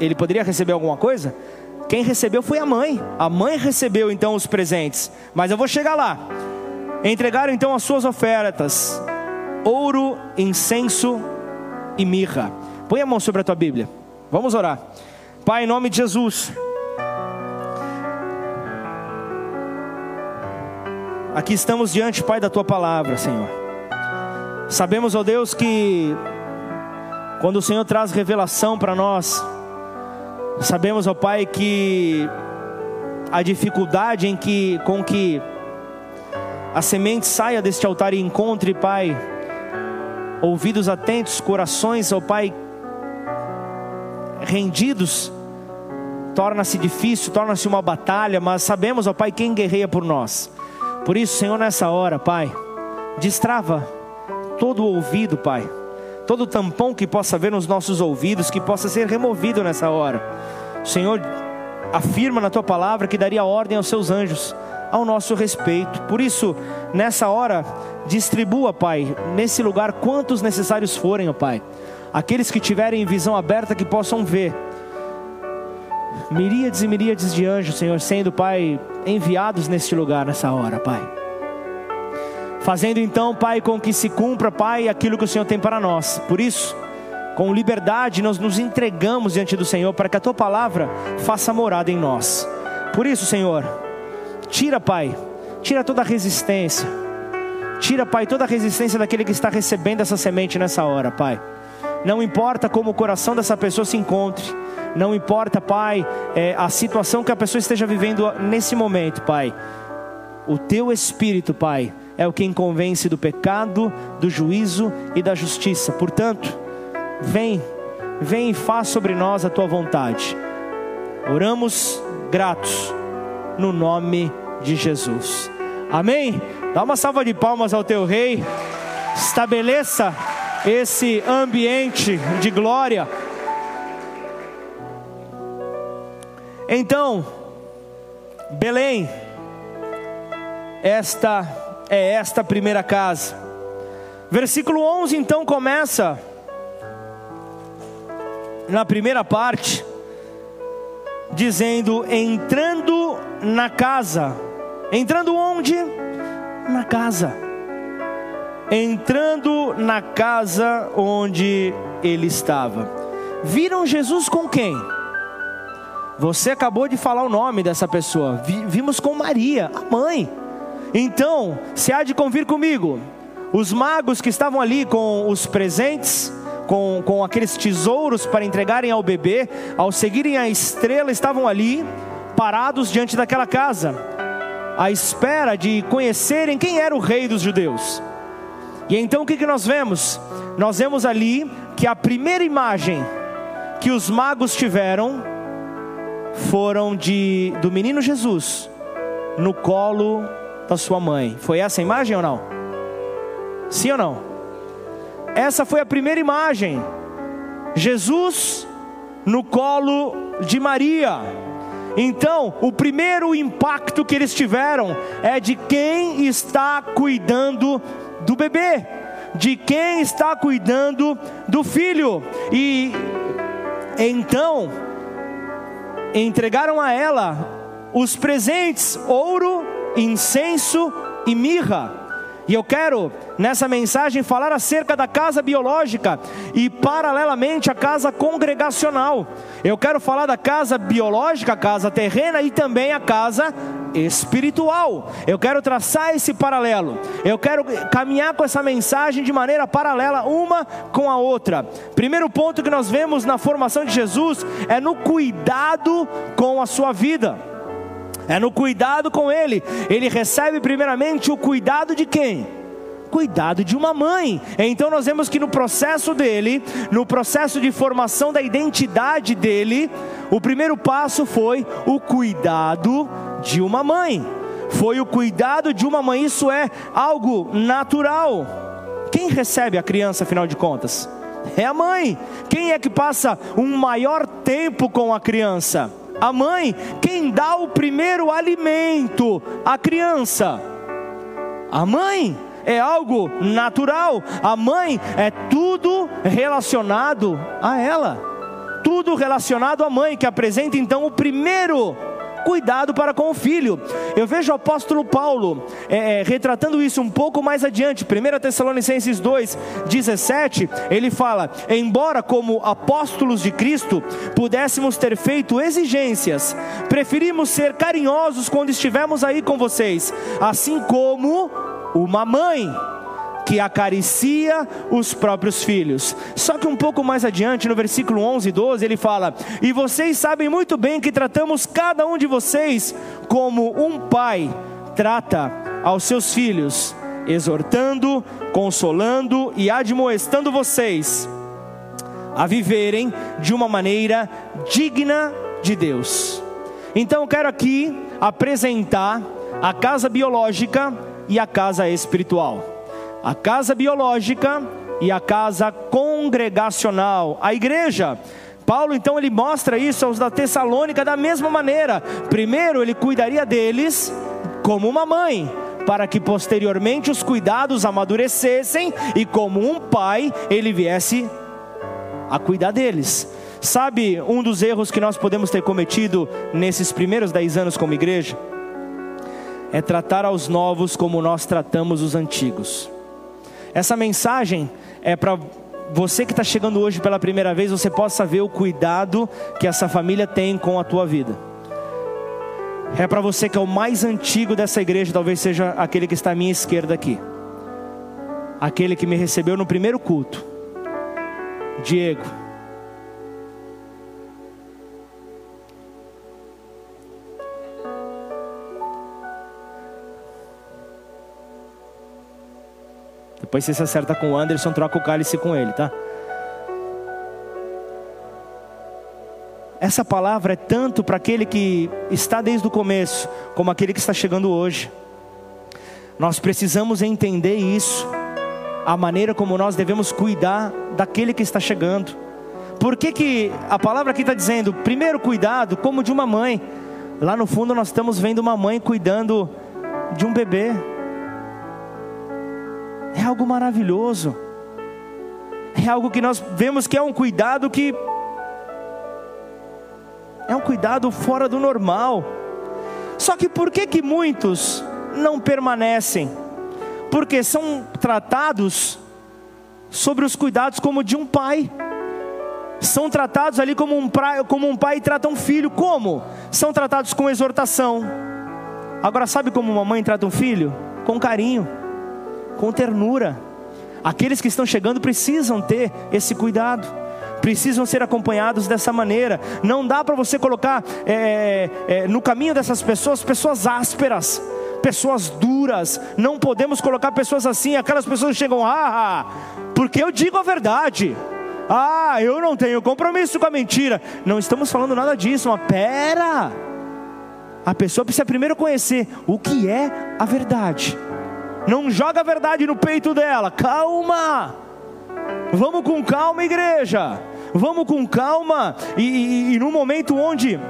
Ele poderia receber alguma coisa? Quem recebeu foi a mãe. A mãe recebeu então os presentes. Mas eu vou chegar lá. Entregaram então as suas ofertas: ouro, incenso e mirra. Põe a mão sobre a tua Bíblia. Vamos orar. Pai, em nome de Jesus. Aqui estamos diante, Pai, da tua palavra, Senhor. Sabemos, ó Deus, que quando o Senhor traz revelação para nós, sabemos, ó Pai, que a dificuldade em que com que a semente saia deste altar e encontre, Pai, ouvidos atentos, corações, ó Pai, rendidos, torna-se difícil, torna-se uma batalha, mas sabemos, ó Pai, quem guerreia por nós. Por isso, Senhor, nessa hora, Pai, destrava todo o ouvido, Pai. todo tampão que possa haver nos nossos ouvidos, que possa ser removido nessa hora. Senhor afirma na tua palavra que daria ordem aos seus anjos ao nosso respeito. Por isso, nessa hora, distribua, Pai, nesse lugar quantos necessários forem, ó Pai. Aqueles que tiverem visão aberta que possam ver. Miríades e miríades de anjos, Senhor, sendo, Pai, enviados neste lugar, nessa hora, Pai. Fazendo então, Pai, com que se cumpra, Pai, aquilo que o Senhor tem para nós. Por isso, com liberdade, nós nos entregamos diante do Senhor para que a tua palavra faça morada em nós. Por isso, Senhor, tira, Pai, tira toda a resistência. Tira, Pai, toda a resistência daquele que está recebendo essa semente nessa hora, Pai. Não importa como o coração dessa pessoa se encontre, não importa, Pai, é, a situação que a pessoa esteja vivendo nesse momento, Pai. O teu espírito, Pai, é o que convence do pecado, do juízo e da justiça. Portanto, Vem, vem e faz sobre nós a tua vontade. Oramos gratos no nome de Jesus. Amém? Dá uma salva de palmas ao teu rei. Estabeleça esse ambiente de glória. Então, Belém, esta é esta primeira casa. Versículo 11 então começa na primeira parte, dizendo: entrando na casa. Entrando onde? Na casa. Entrando na casa onde ele estava. Viram Jesus com quem? Você acabou de falar o nome dessa pessoa. Vimos com Maria, a mãe. Então, se há de convir comigo, os magos que estavam ali com os presentes, com, com aqueles tesouros para entregarem ao bebê, ao seguirem a estrela, estavam ali, parados diante daquela casa, à espera de conhecerem quem era o rei dos judeus. E então o que, que nós vemos? Nós vemos ali que a primeira imagem que os magos tiveram foram de do menino Jesus no colo da sua mãe. Foi essa a imagem ou não? Sim ou não? Essa foi a primeira imagem. Jesus no colo de Maria. Então, o primeiro impacto que eles tiveram é de quem está cuidando do bebê, de quem está cuidando do filho. E então, entregaram a ela os presentes: ouro, incenso e mirra. E eu quero nessa mensagem falar acerca da casa biológica e paralelamente a casa congregacional. Eu quero falar da casa biológica, a casa terrena e também a casa espiritual. Eu quero traçar esse paralelo. Eu quero caminhar com essa mensagem de maneira paralela uma com a outra. Primeiro ponto que nós vemos na formação de Jesus é no cuidado com a sua vida é no cuidado com ele. Ele recebe primeiramente o cuidado de quem? Cuidado de uma mãe. Então nós vemos que no processo dele, no processo de formação da identidade dele, o primeiro passo foi o cuidado de uma mãe. Foi o cuidado de uma mãe, isso é algo natural. Quem recebe a criança, afinal de contas? É a mãe. Quem é que passa um maior tempo com a criança? a mãe, quem dá o primeiro alimento à criança? A mãe é algo natural, a mãe é tudo relacionado a ela. Tudo relacionado à mãe, que apresenta então o primeiro cuidado para com o filho. Eu vejo o apóstolo Paulo é, é retratando isso um pouco mais adiante, 1 Tessalonicenses 2, 17, ele fala: Embora como apóstolos de Cristo pudéssemos ter feito exigências, preferimos ser carinhosos quando estivermos aí com vocês, assim como uma mãe que acaricia os próprios filhos. Só que um pouco mais adiante, no versículo 11 e 12, ele fala: E vocês sabem muito bem que tratamos cada um de vocês como um pai trata aos seus filhos, exortando, consolando e admoestando vocês a viverem de uma maneira digna de Deus. Então eu quero aqui apresentar a casa biológica e a casa espiritual. A casa biológica e a casa congregacional, a igreja. Paulo então ele mostra isso aos da Tessalônica da mesma maneira. Primeiro ele cuidaria deles como uma mãe, para que posteriormente os cuidados amadurecessem e como um pai ele viesse a cuidar deles. Sabe um dos erros que nós podemos ter cometido nesses primeiros dez anos como igreja? É tratar aos novos como nós tratamos os antigos. Essa mensagem é para você que está chegando hoje pela primeira vez, você possa ver o cuidado que essa família tem com a tua vida. É para você que é o mais antigo dessa igreja, talvez seja aquele que está à minha esquerda aqui. Aquele que me recebeu no primeiro culto. Diego. Depois você se acerta com o Anderson, troca o cálice com ele, tá? Essa palavra é tanto para aquele que está desde o começo, como aquele que está chegando hoje. Nós precisamos entender isso, a maneira como nós devemos cuidar daquele que está chegando. Por que, que a palavra aqui está dizendo, primeiro cuidado, como de uma mãe? Lá no fundo nós estamos vendo uma mãe cuidando de um bebê. É algo maravilhoso. É algo que nós vemos que é um cuidado que é um cuidado fora do normal. Só que por que que muitos não permanecem? Porque são tratados sobre os cuidados como de um pai. São tratados ali como um, pai, como um pai trata um filho. Como? São tratados com exortação. Agora, sabe como uma mãe trata um filho? Com carinho, com ternura. Aqueles que estão chegando precisam ter esse cuidado precisam ser acompanhados dessa maneira. Não dá para você colocar é, é, no caminho dessas pessoas pessoas ásperas, pessoas duras. Não podemos colocar pessoas assim. Aquelas pessoas chegam, ah, porque eu digo a verdade. Ah, eu não tenho compromisso com a mentira. Não estamos falando nada disso, mas pera. A pessoa precisa primeiro conhecer o que é a verdade. Não joga a verdade no peito dela. Calma. Vamos com calma, igreja vamos com calma, e, e, e no momento onde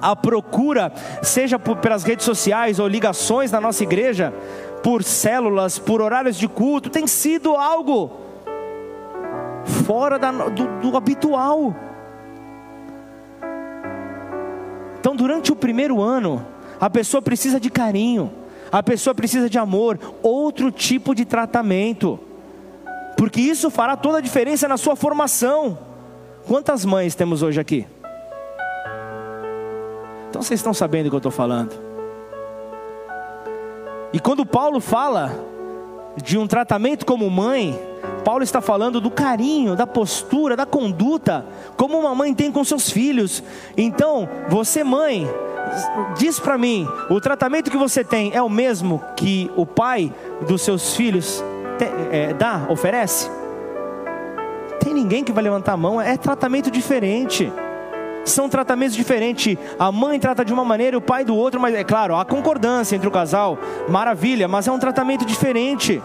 a procura, seja por, pelas redes sociais ou ligações na nossa igreja, por células, por horários de culto, tem sido algo fora da, do, do habitual. Então, durante o primeiro ano, a pessoa precisa de carinho, a pessoa precisa de amor, outro tipo de tratamento, porque isso fará toda a diferença na sua formação. Quantas mães temos hoje aqui? Então vocês estão sabendo do que eu estou falando. E quando Paulo fala de um tratamento como mãe, Paulo está falando do carinho, da postura, da conduta, como uma mãe tem com seus filhos. Então, você, mãe, diz para mim: o tratamento que você tem é o mesmo que o pai dos seus filhos te, é, dá, oferece? tem ninguém que vai levantar a mão, é tratamento diferente. São tratamentos diferentes. A mãe trata de uma maneira, o pai do outro, mas é claro, há concordância entre o casal, maravilha, mas é um tratamento diferente.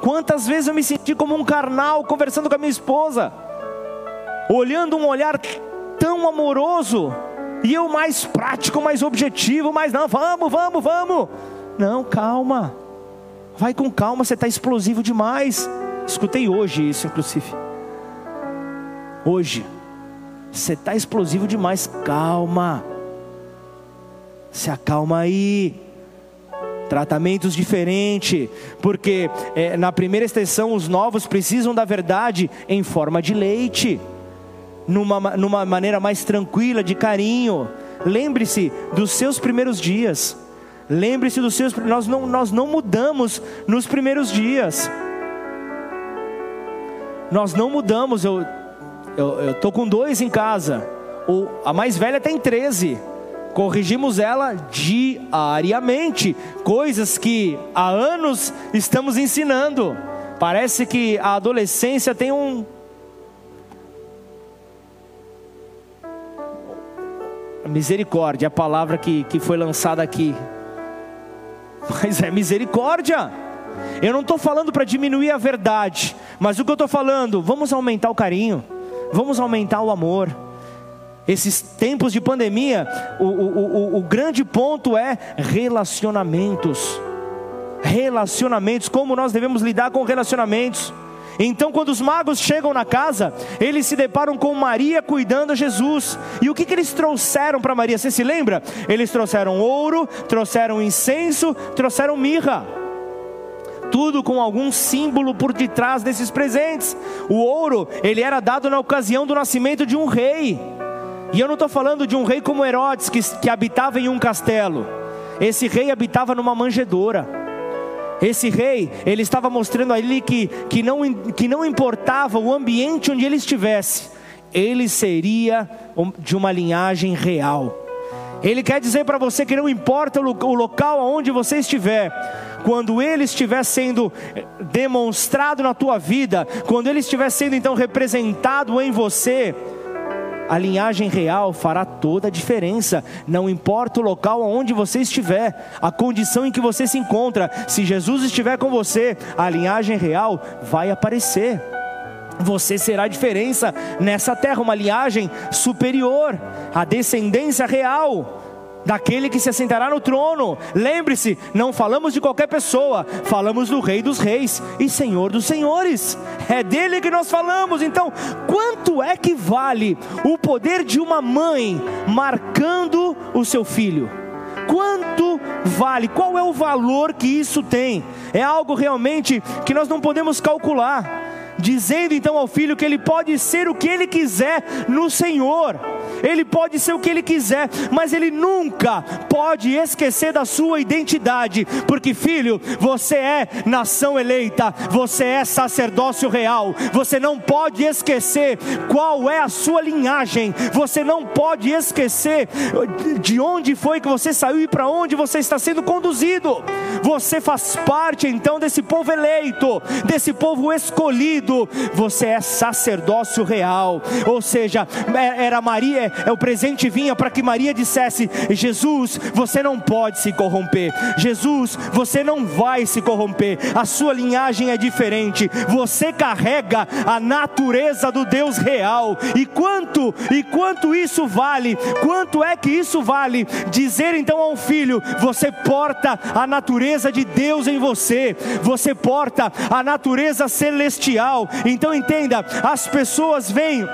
Quantas vezes eu me senti como um carnal conversando com a minha esposa, olhando um olhar tão amoroso, e eu mais prático, mais objetivo, mas não, vamos, vamos, vamos. Não, calma, vai com calma, você está explosivo demais. Escutei hoje isso, inclusive. Hoje, você está explosivo demais. Calma. Se acalma aí. Tratamentos diferentes, porque é, na primeira extensão os novos precisam da verdade em forma de leite, numa, numa maneira mais tranquila, de carinho. Lembre-se dos seus primeiros dias. Lembre-se dos seus. Nós não, nós não mudamos nos primeiros dias. Nós não mudamos. Eu eu, eu tô com dois em casa. O, a mais velha tem 13. Corrigimos ela diariamente. Coisas que há anos estamos ensinando. Parece que a adolescência tem um. Misericórdia, a palavra que, que foi lançada aqui. Mas é misericórdia. Eu não estou falando para diminuir a verdade, mas o que eu estou falando, vamos aumentar o carinho, vamos aumentar o amor. Esses tempos de pandemia, o, o, o, o grande ponto é relacionamentos. Relacionamentos, como nós devemos lidar com relacionamentos. Então, quando os magos chegam na casa, eles se deparam com Maria cuidando de Jesus. E o que, que eles trouxeram para Maria? Você se lembra? Eles trouxeram ouro, trouxeram incenso, trouxeram mirra. Tudo com algum símbolo por detrás desses presentes. O ouro, ele era dado na ocasião do nascimento de um rei. E eu não estou falando de um rei como Herodes, que, que habitava em um castelo. Esse rei habitava numa manjedoura. Esse rei, ele estava mostrando ali que, que, não, que não importava o ambiente onde ele estivesse, ele seria de uma linhagem real. Ele quer dizer para você que não importa o local onde você estiver, quando ele estiver sendo demonstrado na tua vida, quando ele estiver sendo então representado em você, a linhagem real fará toda a diferença, não importa o local onde você estiver, a condição em que você se encontra, se Jesus estiver com você, a linhagem real vai aparecer. Você será a diferença nessa terra, uma linhagem superior, a descendência real daquele que se assentará no trono. Lembre-se, não falamos de qualquer pessoa, falamos do Rei dos Reis e Senhor dos Senhores. É dele que nós falamos. Então, quanto é que vale o poder de uma mãe marcando o seu filho? Quanto vale? Qual é o valor que isso tem? É algo realmente que nós não podemos calcular dizendo então ao filho que ele pode ser o que ele quiser no Senhor, ele pode ser o que ele quiser, mas ele nunca pode esquecer da sua identidade, porque filho, você é nação eleita, você é sacerdócio real, você não pode esquecer qual é a sua linhagem, você não pode esquecer de onde foi que você saiu e para onde você está sendo conduzido, você faz parte então desse povo eleito, desse povo escolhido você é sacerdócio real. Ou seja, é, era Maria, é, o presente vinha para que Maria dissesse: Jesus, você não pode se corromper. Jesus, você não vai se corromper. A sua linhagem é diferente. Você carrega a natureza do Deus real. E quanto e quanto isso vale? Quanto é que isso vale? Dizer então ao filho: você porta a natureza de Deus em você. Você porta a natureza celestial então entenda, as pessoas vêm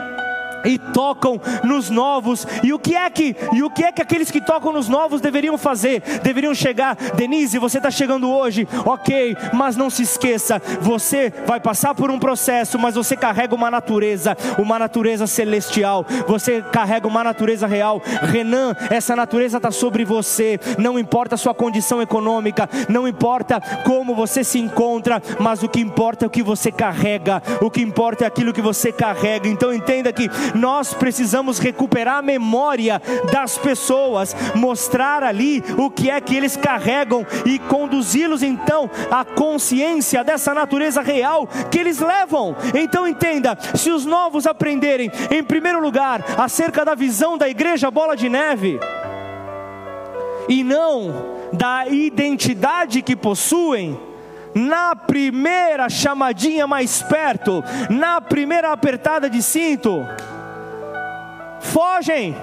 e tocam nos novos. E o que é que e o que é que aqueles que tocam nos novos deveriam fazer? Deveriam chegar, Denise, você está chegando hoje, ok? Mas não se esqueça, você vai passar por um processo, mas você carrega uma natureza, uma natureza celestial. Você carrega uma natureza real. Renan, essa natureza está sobre você. Não importa a sua condição econômica, não importa como você se encontra, mas o que importa é o que você carrega. O que importa é aquilo que você carrega. Então entenda que nós precisamos recuperar a memória das pessoas, mostrar ali o que é que eles carregam e conduzi-los então à consciência dessa natureza real que eles levam. Então entenda, se os novos aprenderem, em primeiro lugar, acerca da visão da igreja bola de neve, e não da identidade que possuem, na primeira chamadinha mais perto, na primeira apertada de cinto, fogem,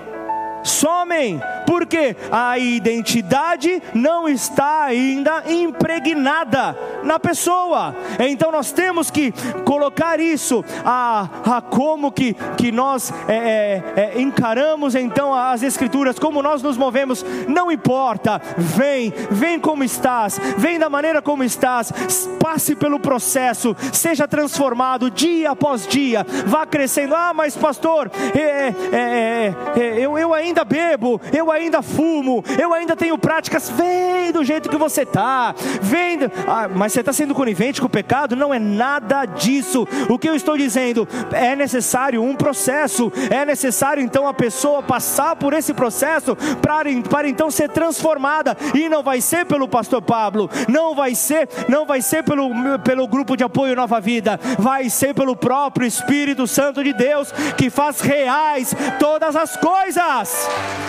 somem, porque a identidade não está ainda impregnada na pessoa. Então nós temos que colocar isso a, a como que, que nós é, é, é, encaramos então as escrituras, como nós nos movemos, não importa, vem, vem como estás, vem da maneira como estás, passe pelo processo, seja transformado dia após dia, vá crescendo. Ah, mas pastor, é, é, é, eu, eu ainda bebo, eu ainda ainda fumo, eu ainda tenho práticas. Vem do jeito que você está, vem. Ah, mas você está sendo conivente com o pecado? Não é nada disso. O que eu estou dizendo é necessário um processo, é necessário então a pessoa passar por esse processo para, para então ser transformada. E não vai ser pelo pastor Pablo, não vai ser, não vai ser pelo, pelo grupo de apoio Nova Vida, vai ser pelo próprio Espírito Santo de Deus que faz reais todas as coisas.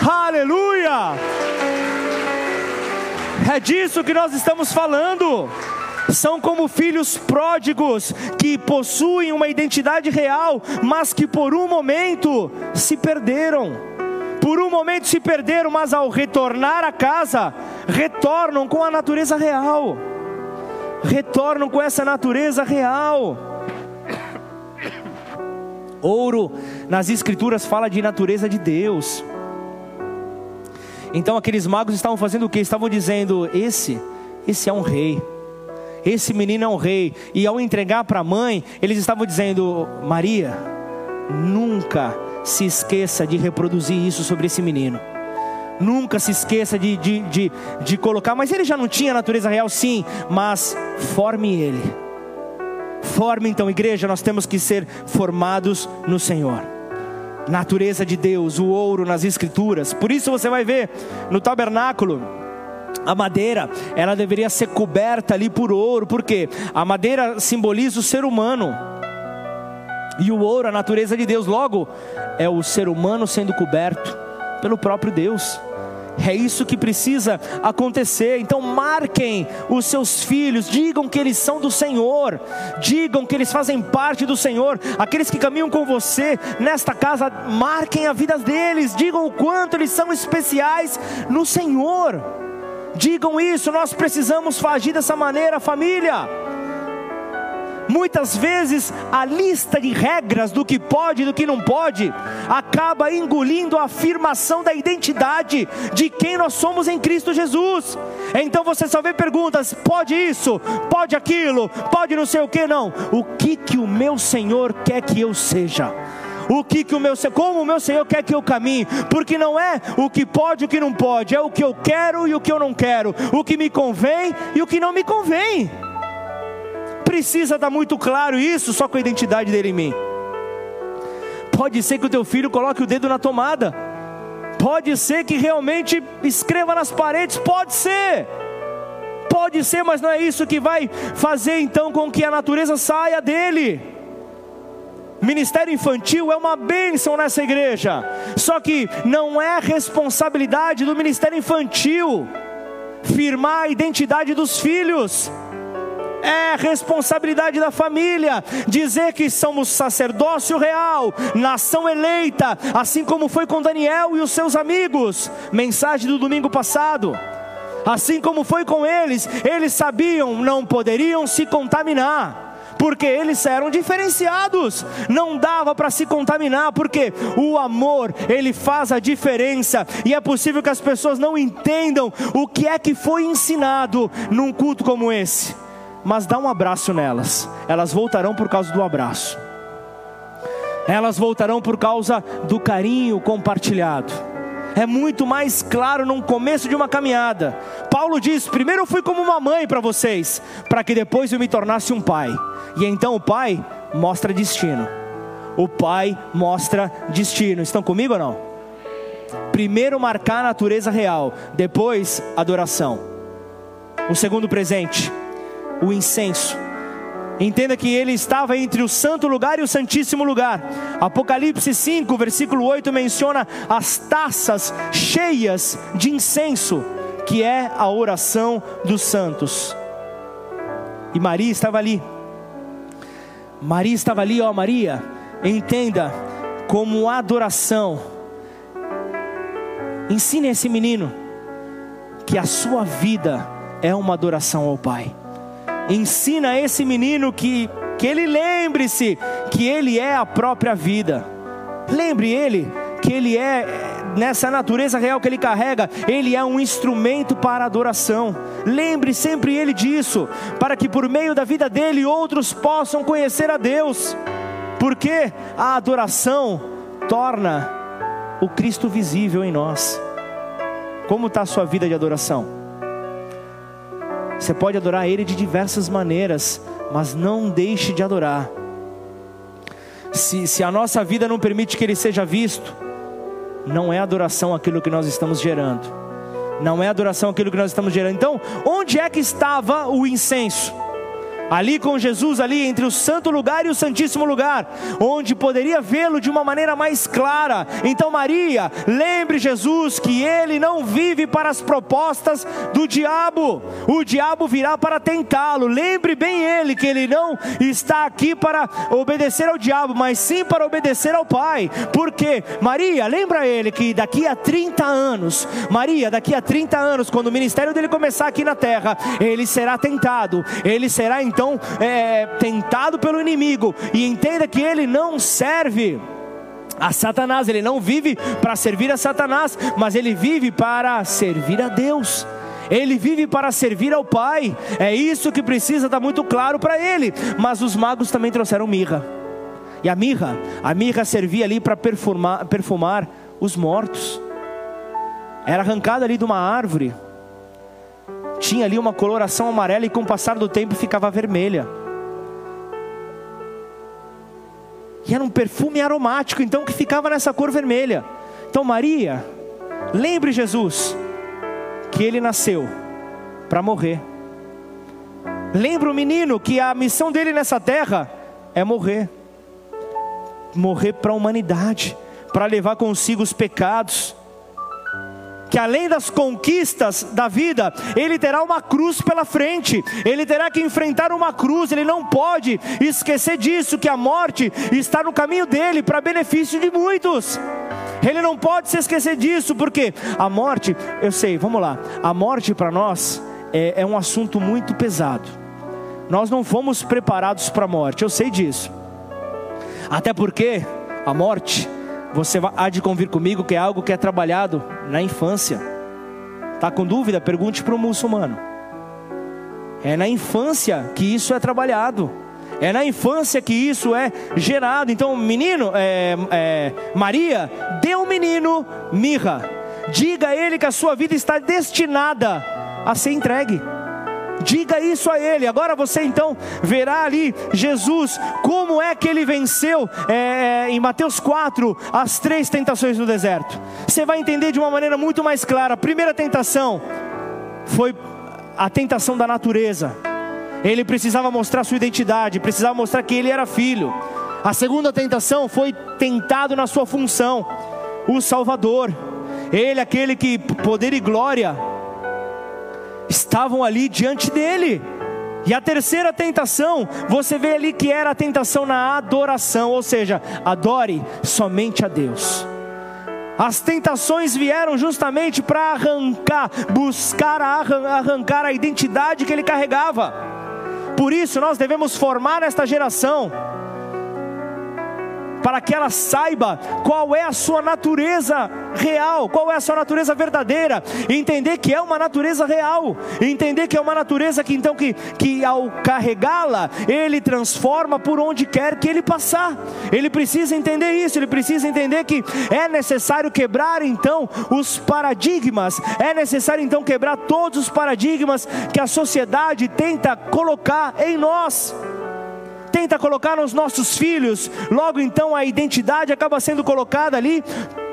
Aleluia. É disso que nós estamos falando. São como filhos pródigos que possuem uma identidade real, mas que por um momento se perderam. Por um momento se perderam, mas ao retornar a casa, retornam com a natureza real. Retornam com essa natureza real. Ouro nas escrituras fala de natureza de Deus. Então aqueles magos estavam fazendo o que? Estavam dizendo: esse, esse é um rei. Esse menino é um rei. E ao entregar para a mãe, eles estavam dizendo: Maria, nunca se esqueça de reproduzir isso sobre esse menino. Nunca se esqueça de, de, de, de colocar. Mas ele já não tinha natureza real, sim. Mas forme ele. Forme então, igreja, nós temos que ser formados no Senhor natureza de Deus, o ouro nas escrituras. Por isso você vai ver no tabernáculo a madeira, ela deveria ser coberta ali por ouro, porque a madeira simboliza o ser humano. E o ouro, a natureza de Deus, logo é o ser humano sendo coberto pelo próprio Deus. É isso que precisa acontecer. Então, marquem os seus filhos, digam que eles são do Senhor, digam que eles fazem parte do Senhor. Aqueles que caminham com você nesta casa, marquem a vida deles, digam o quanto eles são especiais no Senhor. Digam isso, nós precisamos agir dessa maneira, família. Muitas vezes a lista de regras do que pode e do que não pode acaba engolindo a afirmação da identidade de quem nós somos em Cristo Jesus. Então você só vê perguntas: pode isso, pode aquilo, pode não sei o que, não. O que que o meu Senhor quer que eu seja? o que, que o meu como o meu Senhor quer que eu caminhe, porque não é o que pode e o que não pode, é o que eu quero e o que eu não quero, o que me convém e o que não me convém precisa estar muito claro isso só com a identidade dele em mim. Pode ser que o teu filho coloque o dedo na tomada. Pode ser que realmente escreva nas paredes, pode ser. Pode ser, mas não é isso que vai fazer então com que a natureza saia dele. Ministério infantil é uma bênção nessa igreja. Só que não é responsabilidade do ministério infantil firmar a identidade dos filhos é responsabilidade da família dizer que somos sacerdócio real, nação eleita, assim como foi com Daniel e os seus amigos. Mensagem do domingo passado. Assim como foi com eles, eles sabiam, não poderiam se contaminar porque eles eram diferenciados, não dava para se contaminar, porque o amor, ele faz a diferença, e é possível que as pessoas não entendam o que é que foi ensinado num culto como esse mas dá um abraço nelas. Elas voltarão por causa do abraço. Elas voltarão por causa do carinho compartilhado. É muito mais claro no começo de uma caminhada. Paulo diz: primeiro eu fui como uma mãe para vocês, para que depois eu me tornasse um pai. E então o pai mostra destino. O pai mostra destino. Estão comigo ou não? Primeiro marcar a natureza real, depois adoração. O segundo presente o incenso. Entenda que ele estava entre o santo lugar e o santíssimo lugar. Apocalipse 5, versículo 8 menciona as taças cheias de incenso, que é a oração dos santos. E Maria estava ali. Maria estava ali, ó Maria. Entenda como adoração. Ensine esse menino que a sua vida é uma adoração ao Pai. Ensina esse menino que, que ele lembre-se que ele é a própria vida. Lembre ele que ele é, nessa natureza real que ele carrega, ele é um instrumento para adoração. Lembre sempre ele disso, para que por meio da vida dele outros possam conhecer a Deus. Porque a adoração torna o Cristo visível em nós. Como está a sua vida de adoração? Você pode adorar Ele de diversas maneiras, mas não deixe de adorar. Se, se a nossa vida não permite que Ele seja visto, não é adoração aquilo que nós estamos gerando. Não é adoração aquilo que nós estamos gerando. Então, onde é que estava o incenso? Ali com Jesus, ali entre o santo lugar e o santíssimo lugar, onde poderia vê-lo de uma maneira mais clara. Então, Maria, lembre Jesus que ele não vive para as propostas do diabo, o diabo virá para tentá-lo. Lembre bem ele que ele não está aqui para obedecer ao diabo, mas sim para obedecer ao Pai. Porque, Maria, lembra ele que daqui a 30 anos, Maria, daqui a 30 anos, quando o ministério dele começar aqui na terra, ele será tentado, ele será então então é, tentado pelo inimigo e entenda que ele não serve a Satanás, ele não vive para servir a Satanás, mas ele vive para servir a Deus. Ele vive para servir ao Pai. É isso que precisa estar muito claro para ele. Mas os magos também trouxeram mirra. E a mirra, a mirra servia ali para perfumar, perfumar os mortos. Era arrancada ali de uma árvore tinha ali uma coloração amarela e com o passar do tempo ficava vermelha. E era um perfume aromático, então que ficava nessa cor vermelha. Então, Maria, lembre Jesus que ele nasceu para morrer. Lembre o menino que a missão dele nessa terra é morrer morrer para a humanidade, para levar consigo os pecados que além das conquistas da vida, ele terá uma cruz pela frente, ele terá que enfrentar uma cruz, ele não pode esquecer disso, que a morte está no caminho dele para benefício de muitos. Ele não pode se esquecer disso, porque a morte, eu sei, vamos lá, a morte para nós é, é um assunto muito pesado. Nós não fomos preparados para a morte, eu sei disso. Até porque a morte você há de convir comigo que é algo que é trabalhado na infância. Está com dúvida? Pergunte para o muçulmano. É na infância que isso é trabalhado. É na infância que isso é gerado. Então, menino, é, é, Maria, dê ao menino mirra. Diga a ele que a sua vida está destinada a ser entregue. Diga isso a ele. Agora você então verá ali Jesus, como é que ele venceu é, é em Mateus 4 as três tentações no deserto. Você vai entender de uma maneira muito mais clara. A primeira tentação foi a tentação da natureza. Ele precisava mostrar sua identidade, precisava mostrar que ele era filho. A segunda tentação foi tentado na sua função, o Salvador. Ele, aquele que poder e glória estavam ali diante dele. E a terceira tentação, você vê ali que era a tentação na adoração, ou seja, adore somente a Deus. As tentações vieram justamente para arrancar, buscar arrancar a identidade que ele carregava. Por isso nós devemos formar esta geração para que ela saiba qual é a sua natureza real, qual é a sua natureza verdadeira, entender que é uma natureza real, entender que é uma natureza que então que, que ao carregá-la, ele transforma por onde quer que ele passar. Ele precisa entender isso, ele precisa entender que é necessário quebrar então os paradigmas, é necessário então quebrar todos os paradigmas que a sociedade tenta colocar em nós tenta colocar nos nossos filhos, logo então a identidade acaba sendo colocada ali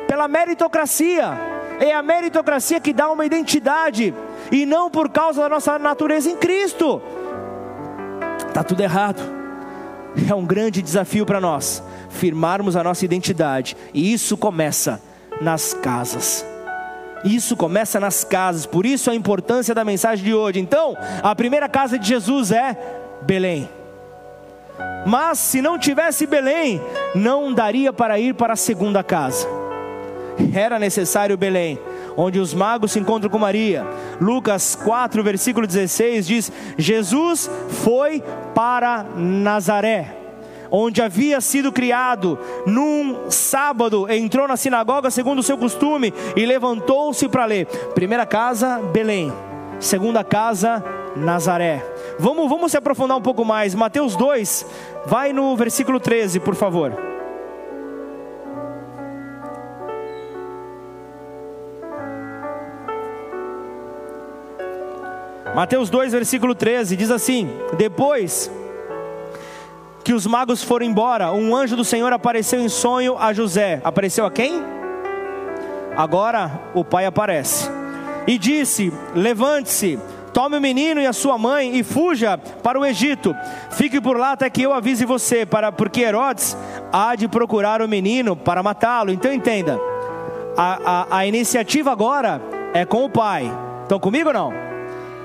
pela meritocracia. É a meritocracia que dá uma identidade e não por causa da nossa natureza em Cristo. Está tudo errado. É um grande desafio para nós firmarmos a nossa identidade, e isso começa nas casas. Isso começa nas casas, por isso a importância da mensagem de hoje. Então, a primeira casa de Jesus é Belém. Mas se não tivesse Belém, não daria para ir para a segunda casa. Era necessário Belém, onde os magos se encontram com Maria. Lucas 4, versículo 16 diz: Jesus foi para Nazaré onde havia sido criado, num sábado entrou na sinagoga segundo o seu costume e levantou-se para ler. Primeira casa, Belém. Segunda casa, Nazaré. Vamos, vamos se aprofundar um pouco mais. Mateus 2, vai no versículo 13, por favor. Mateus 2, versículo 13, diz assim: Depois que os magos foram embora, um anjo do Senhor apareceu em sonho a José. Apareceu a quem? Agora o pai aparece. E disse: Levante-se Tome o menino e a sua mãe e fuja para o Egito. Fique por lá até que eu avise você, para porque Herodes há de procurar o menino para matá-lo. Então entenda, a, a, a iniciativa agora é com o pai. Estão comigo ou não?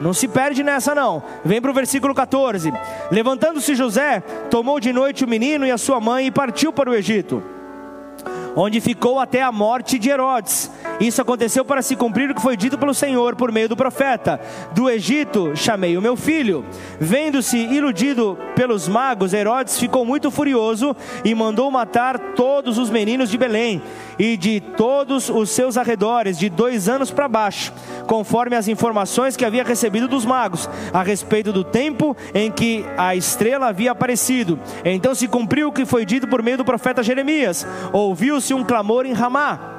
Não se perde nessa não. Vem para o versículo 14. Levantando-se José, tomou de noite o menino e a sua mãe e partiu para o Egito onde ficou até a morte de Herodes. Isso aconteceu para se cumprir o que foi dito pelo Senhor por meio do profeta: Do Egito chamei o meu filho. Vendo-se iludido pelos magos, Herodes ficou muito furioso e mandou matar todos os meninos de Belém e de todos os seus arredores, de dois anos para baixo, conforme as informações que havia recebido dos magos a respeito do tempo em que a estrela havia aparecido. Então se cumpriu o que foi dito por meio do profeta Jeremias: ouviu-se um clamor em Ramá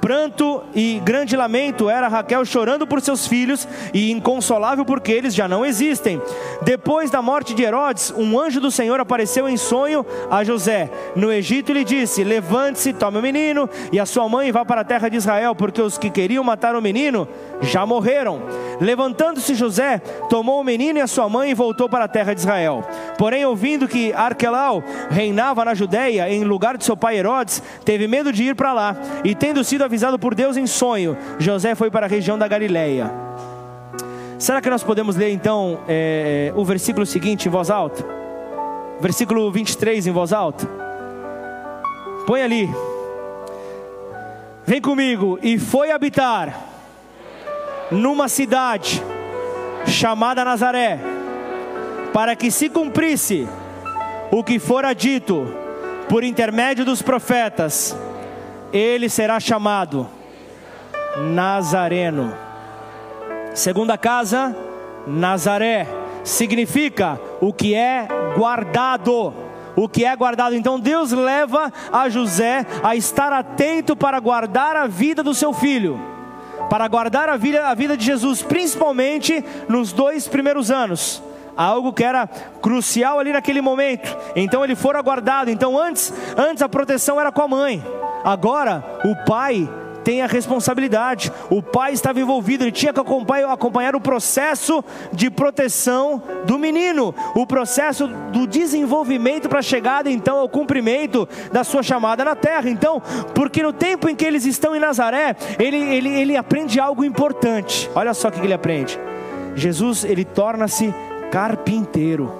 pranto e grande lamento era Raquel chorando por seus filhos e inconsolável porque eles já não existem. Depois da morte de Herodes, um anjo do Senhor apareceu em sonho a José no Egito e lhe disse: Levante-se, tome o menino e a sua mãe e vá para a terra de Israel, porque os que queriam matar o menino já morreram. Levantando-se José, tomou o menino e a sua mãe e voltou para a terra de Israel. Porém, ouvindo que Arquelau reinava na Judéia em lugar de seu pai Herodes, teve medo de ir para lá e tendo sido avisado por Deus em sonho, José foi para a região da Galileia. Será que nós podemos ler então é, o versículo seguinte em voz alta? Versículo 23 em voz alta? Põe ali. Vem comigo. E foi habitar numa cidade chamada Nazaré, para que se cumprisse o que fora dito por intermédio dos profetas ele será chamado Nazareno. Segunda casa, Nazaré, significa o que é guardado. O que é guardado. Então Deus leva a José a estar atento para guardar a vida do seu filho, para guardar a vida, a vida de Jesus, principalmente nos dois primeiros anos algo que era crucial ali naquele momento. Então ele fora guardado. Então antes, antes a proteção era com a mãe. Agora, o pai tem a responsabilidade, o pai estava envolvido, ele tinha que acompanhar, acompanhar, o processo de proteção do menino, o processo do desenvolvimento para a chegada então ao cumprimento da sua chamada na terra. Então, porque no tempo em que eles estão em Nazaré, ele, ele, ele aprende algo importante. Olha só o que ele aprende. Jesus ele torna-se carpinteiro.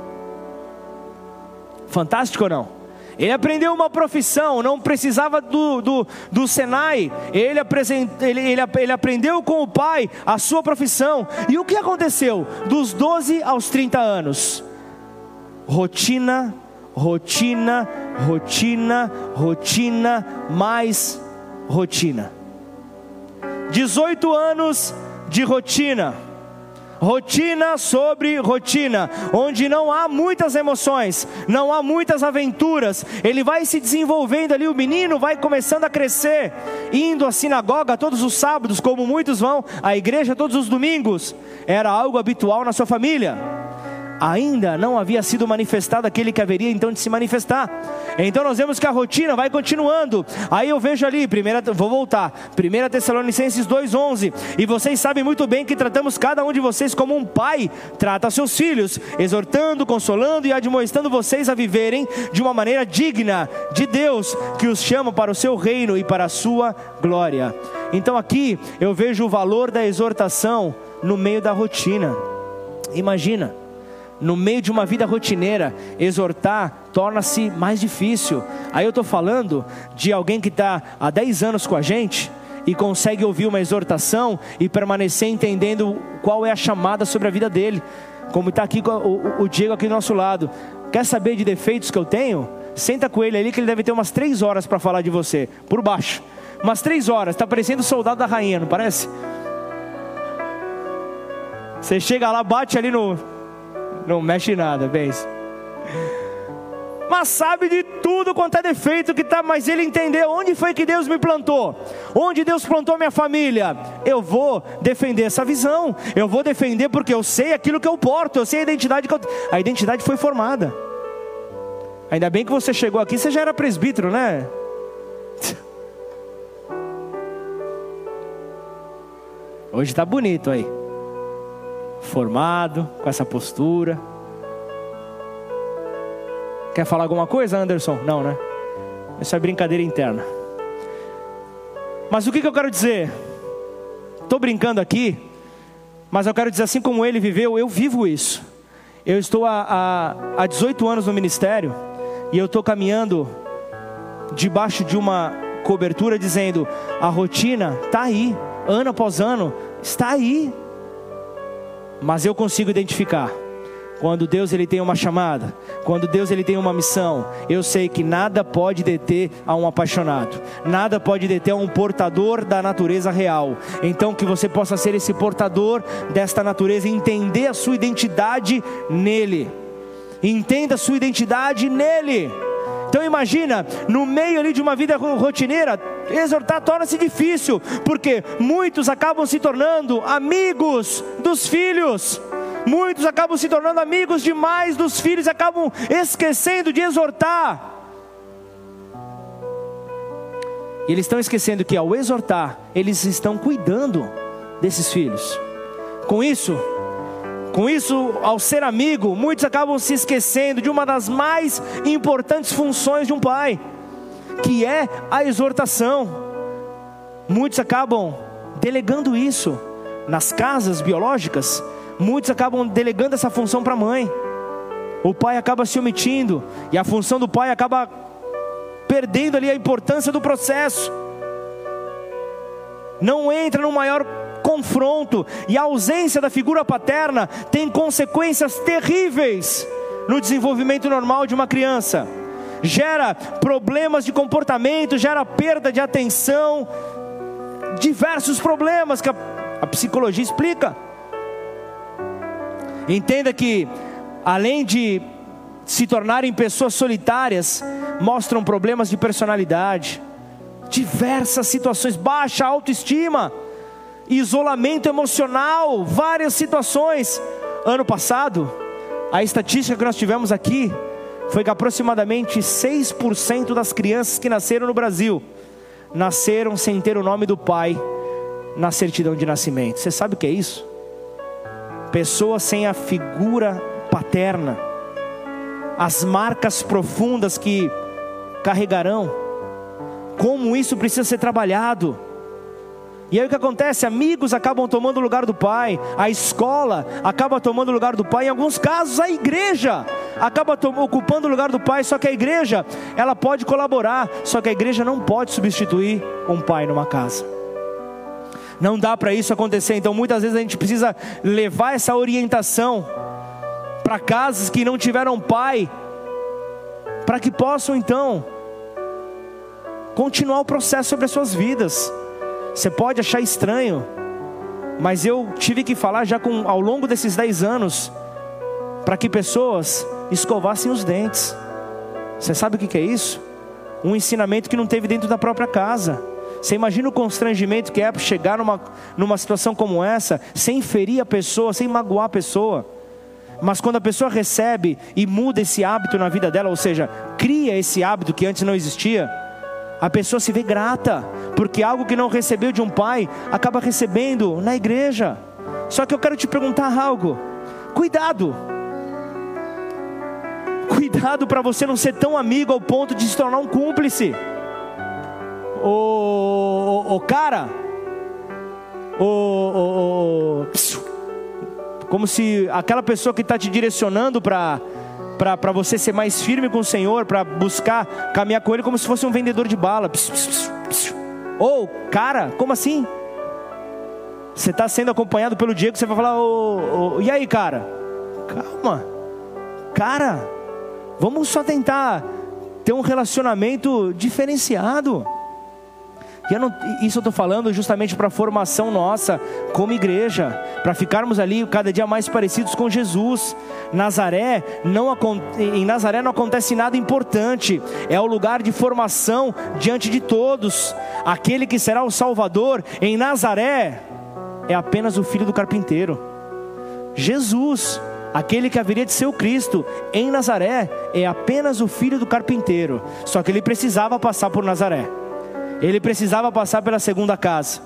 Fantástico ou não? Ele aprendeu uma profissão, não precisava do, do, do Senai. Ele, ele, ele, ele aprendeu com o pai a sua profissão. E o que aconteceu? Dos 12 aos 30 anos. Rotina, rotina, rotina, rotina, mais rotina. 18 anos de rotina rotina sobre rotina, onde não há muitas emoções, não há muitas aventuras. Ele vai se desenvolvendo ali, o menino vai começando a crescer, indo à sinagoga todos os sábados, como muitos vão à igreja todos os domingos. Era algo habitual na sua família ainda não havia sido manifestado aquele que haveria então de se manifestar. Então nós vemos que a rotina vai continuando. Aí eu vejo ali, primeira, vou voltar, 1 Tessalonicenses 2,11. E vocês sabem muito bem que tratamos cada um de vocês como um pai trata seus filhos, exortando, consolando e admoestando vocês a viverem de uma maneira digna de Deus, que os chama para o seu reino e para a sua glória. Então aqui eu vejo o valor da exortação no meio da rotina. Imagina, no meio de uma vida rotineira, exortar torna-se mais difícil. Aí eu estou falando de alguém que está há 10 anos com a gente e consegue ouvir uma exortação e permanecer entendendo qual é a chamada sobre a vida dele. Como está aqui o, o Diego aqui do nosso lado. Quer saber de defeitos que eu tenho? Senta com ele ali que ele deve ter umas três horas para falar de você, por baixo. Umas três horas, está parecendo o soldado da rainha, não parece? Você chega lá, bate ali no, não mexe nada, bens. Mas sabe de tudo quanto é defeito que tá, mas ele entendeu onde foi que Deus me plantou, onde Deus plantou minha família. Eu vou defender essa visão. Eu vou defender porque eu sei aquilo que eu porto, eu sei a identidade que eu, a identidade foi formada. Ainda bem que você chegou aqui, você já era presbítero, né? *laughs* Hoje está bonito aí. Formado, com essa postura. Quer falar alguma coisa, Anderson? Não, né? Isso é brincadeira interna. Mas o que, que eu quero dizer? Estou brincando aqui, mas eu quero dizer assim como ele viveu, eu vivo isso. Eu estou há, há, há 18 anos no ministério e eu estou caminhando debaixo de uma cobertura dizendo: a rotina está aí, ano após ano, está aí. Mas eu consigo identificar quando Deus ele tem uma chamada, quando Deus ele tem uma missão, eu sei que nada pode deter a um apaixonado, nada pode deter a um portador da natureza real. Então que você possa ser esse portador desta natureza, entender a sua identidade nele. Entenda a sua identidade nele. Então imagina, no meio ali de uma vida rotineira, exortar torna-se difícil, porque muitos acabam se tornando amigos dos filhos. Muitos acabam se tornando amigos demais dos filhos, acabam esquecendo de exortar. E eles estão esquecendo que ao exortar, eles estão cuidando desses filhos. Com isso, com isso, ao ser amigo, muitos acabam se esquecendo de uma das mais importantes funções de um pai, que é a exortação. Muitos acabam delegando isso nas casas biológicas, muitos acabam delegando essa função para a mãe. O pai acaba se omitindo e a função do pai acaba perdendo ali a importância do processo. Não entra no maior confronto e a ausência da figura paterna tem consequências terríveis no desenvolvimento normal de uma criança. Gera problemas de comportamento, gera perda de atenção, diversos problemas que a, a psicologia explica. Entenda que, além de se tornarem pessoas solitárias, mostram problemas de personalidade, diversas situações, baixa autoestima isolamento emocional, várias situações. Ano passado, a estatística que nós tivemos aqui foi que aproximadamente 6% das crianças que nasceram no Brasil nasceram sem ter o nome do pai na certidão de nascimento. Você sabe o que é isso? Pessoas sem a figura paterna, as marcas profundas que carregarão, como isso precisa ser trabalhado. E aí o que acontece? Amigos acabam tomando o lugar do pai, a escola acaba tomando o lugar do pai, em alguns casos a igreja acaba ocupando o lugar do pai, só que a igreja, ela pode colaborar, só que a igreja não pode substituir um pai numa casa. Não dá para isso acontecer, então muitas vezes a gente precisa levar essa orientação para casas que não tiveram pai, para que possam então continuar o processo sobre as suas vidas. Você pode achar estranho, mas eu tive que falar já com, ao longo desses 10 anos, para que pessoas escovassem os dentes. Você sabe o que é isso? Um ensinamento que não teve dentro da própria casa. Você imagina o constrangimento que é chegar numa, numa situação como essa, sem ferir a pessoa, sem magoar a pessoa. Mas quando a pessoa recebe e muda esse hábito na vida dela, ou seja, cria esse hábito que antes não existia, a pessoa se vê grata, porque algo que não recebeu de um pai acaba recebendo na igreja. Só que eu quero te perguntar algo: cuidado, cuidado para você não ser tão amigo ao ponto de se tornar um cúmplice. O, o, cara, o, como se aquela pessoa que está te direcionando para para você ser mais firme com o Senhor, para buscar caminhar com Ele como se fosse um vendedor de bala. Ou, oh, cara, como assim? Você está sendo acompanhado pelo Diego, você vai falar, oh, oh, e aí, cara? Calma, cara, vamos só tentar ter um relacionamento diferenciado. Eu não, isso eu estou falando justamente para a formação nossa como igreja, para ficarmos ali cada dia mais parecidos com Jesus. Nazaré não em Nazaré não acontece nada importante. É o lugar de formação diante de todos. Aquele que será o Salvador em Nazaré é apenas o filho do carpinteiro. Jesus, aquele que haveria de ser o Cristo em Nazaré, é apenas o filho do carpinteiro. Só que ele precisava passar por Nazaré. Ele precisava passar pela segunda casa.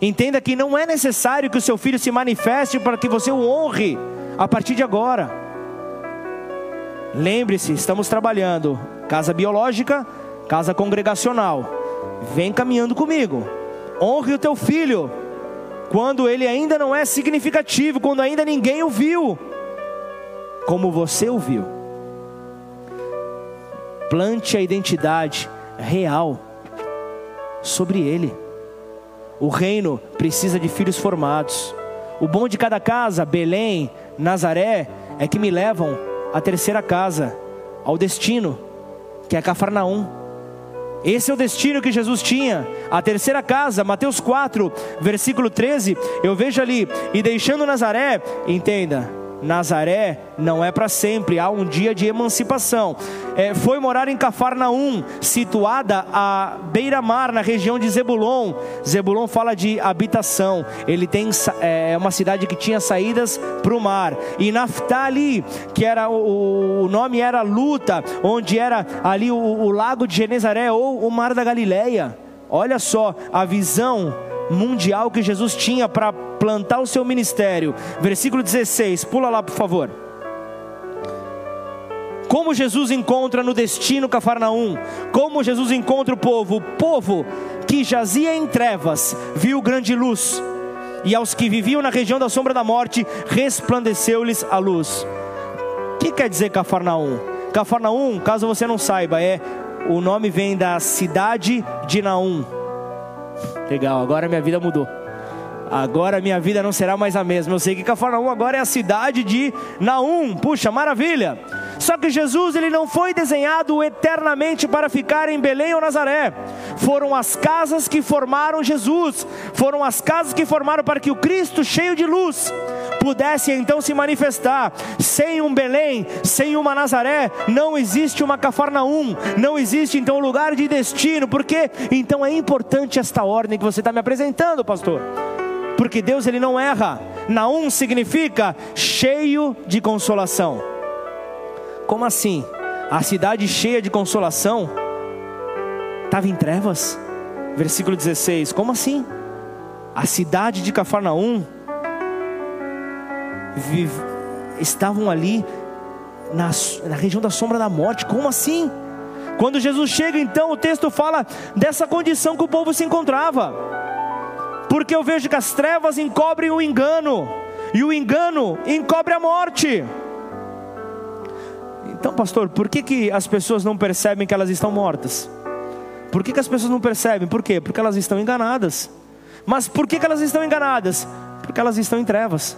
Entenda que não é necessário que o seu filho se manifeste para que você o honre a partir de agora. Lembre-se, estamos trabalhando casa biológica, casa congregacional. Vem caminhando comigo. Honre o teu filho quando ele ainda não é significativo, quando ainda ninguém o viu, como você o viu. Plante a identidade real sobre ele. O reino precisa de filhos formados. O bom de cada casa, Belém, Nazaré, é que me levam à terceira casa, ao destino, que é Cafarnaum. Esse é o destino que Jesus tinha. A terceira casa, Mateus 4, versículo 13. Eu vejo ali, e deixando Nazaré, entenda, Nazaré não é para sempre, há um dia de emancipação. É, foi morar em Cafarnaum, situada à beira-mar, na região de Zebulon. Zebulon fala de habitação, ele tem é, uma cidade que tinha saídas para o mar. E Naftali, que era o, o nome era Luta, onde era ali o, o lago de Genezaré ou o mar da Galileia. Olha só a visão mundial que Jesus tinha para plantar o seu ministério. Versículo 16, pula lá por favor. Como Jesus encontra no destino Cafarnaum, como Jesus encontra o povo, o povo que jazia em trevas, viu grande luz, e aos que viviam na região da sombra da morte, resplandeceu-lhes a luz. O que quer dizer Cafarnaum? Cafarnaum, caso você não saiba, é o nome vem da cidade de Naum Legal, agora minha vida mudou. Agora minha vida não será mais a mesma. Eu sei que Cafarnaum agora é a cidade de Naum. Puxa, maravilha. Só que Jesus ele não foi desenhado eternamente para ficar em Belém ou Nazaré. Foram as casas que formaram Jesus. Foram as casas que formaram para que o Cristo cheio de luz pudesse então se manifestar. Sem um Belém, sem uma Nazaré, não existe uma Cafarnaum, não existe então lugar de destino. Porque então é importante esta ordem que você está me apresentando, pastor. Porque Deus ele não erra. Naum significa cheio de consolação. Como assim? A cidade cheia de consolação estava em trevas? Versículo 16. Como assim? A cidade de Cafarnaum estavam ali na, na região da sombra da morte. Como assim? Quando Jesus chega, então, o texto fala dessa condição que o povo se encontrava. Porque eu vejo que as trevas encobrem o engano, e o engano encobre a morte. Então, pastor, por que, que as pessoas não percebem que elas estão mortas? Por que, que as pessoas não percebem? Por quê? Porque elas estão enganadas. Mas por que, que elas estão enganadas? Porque elas estão em trevas.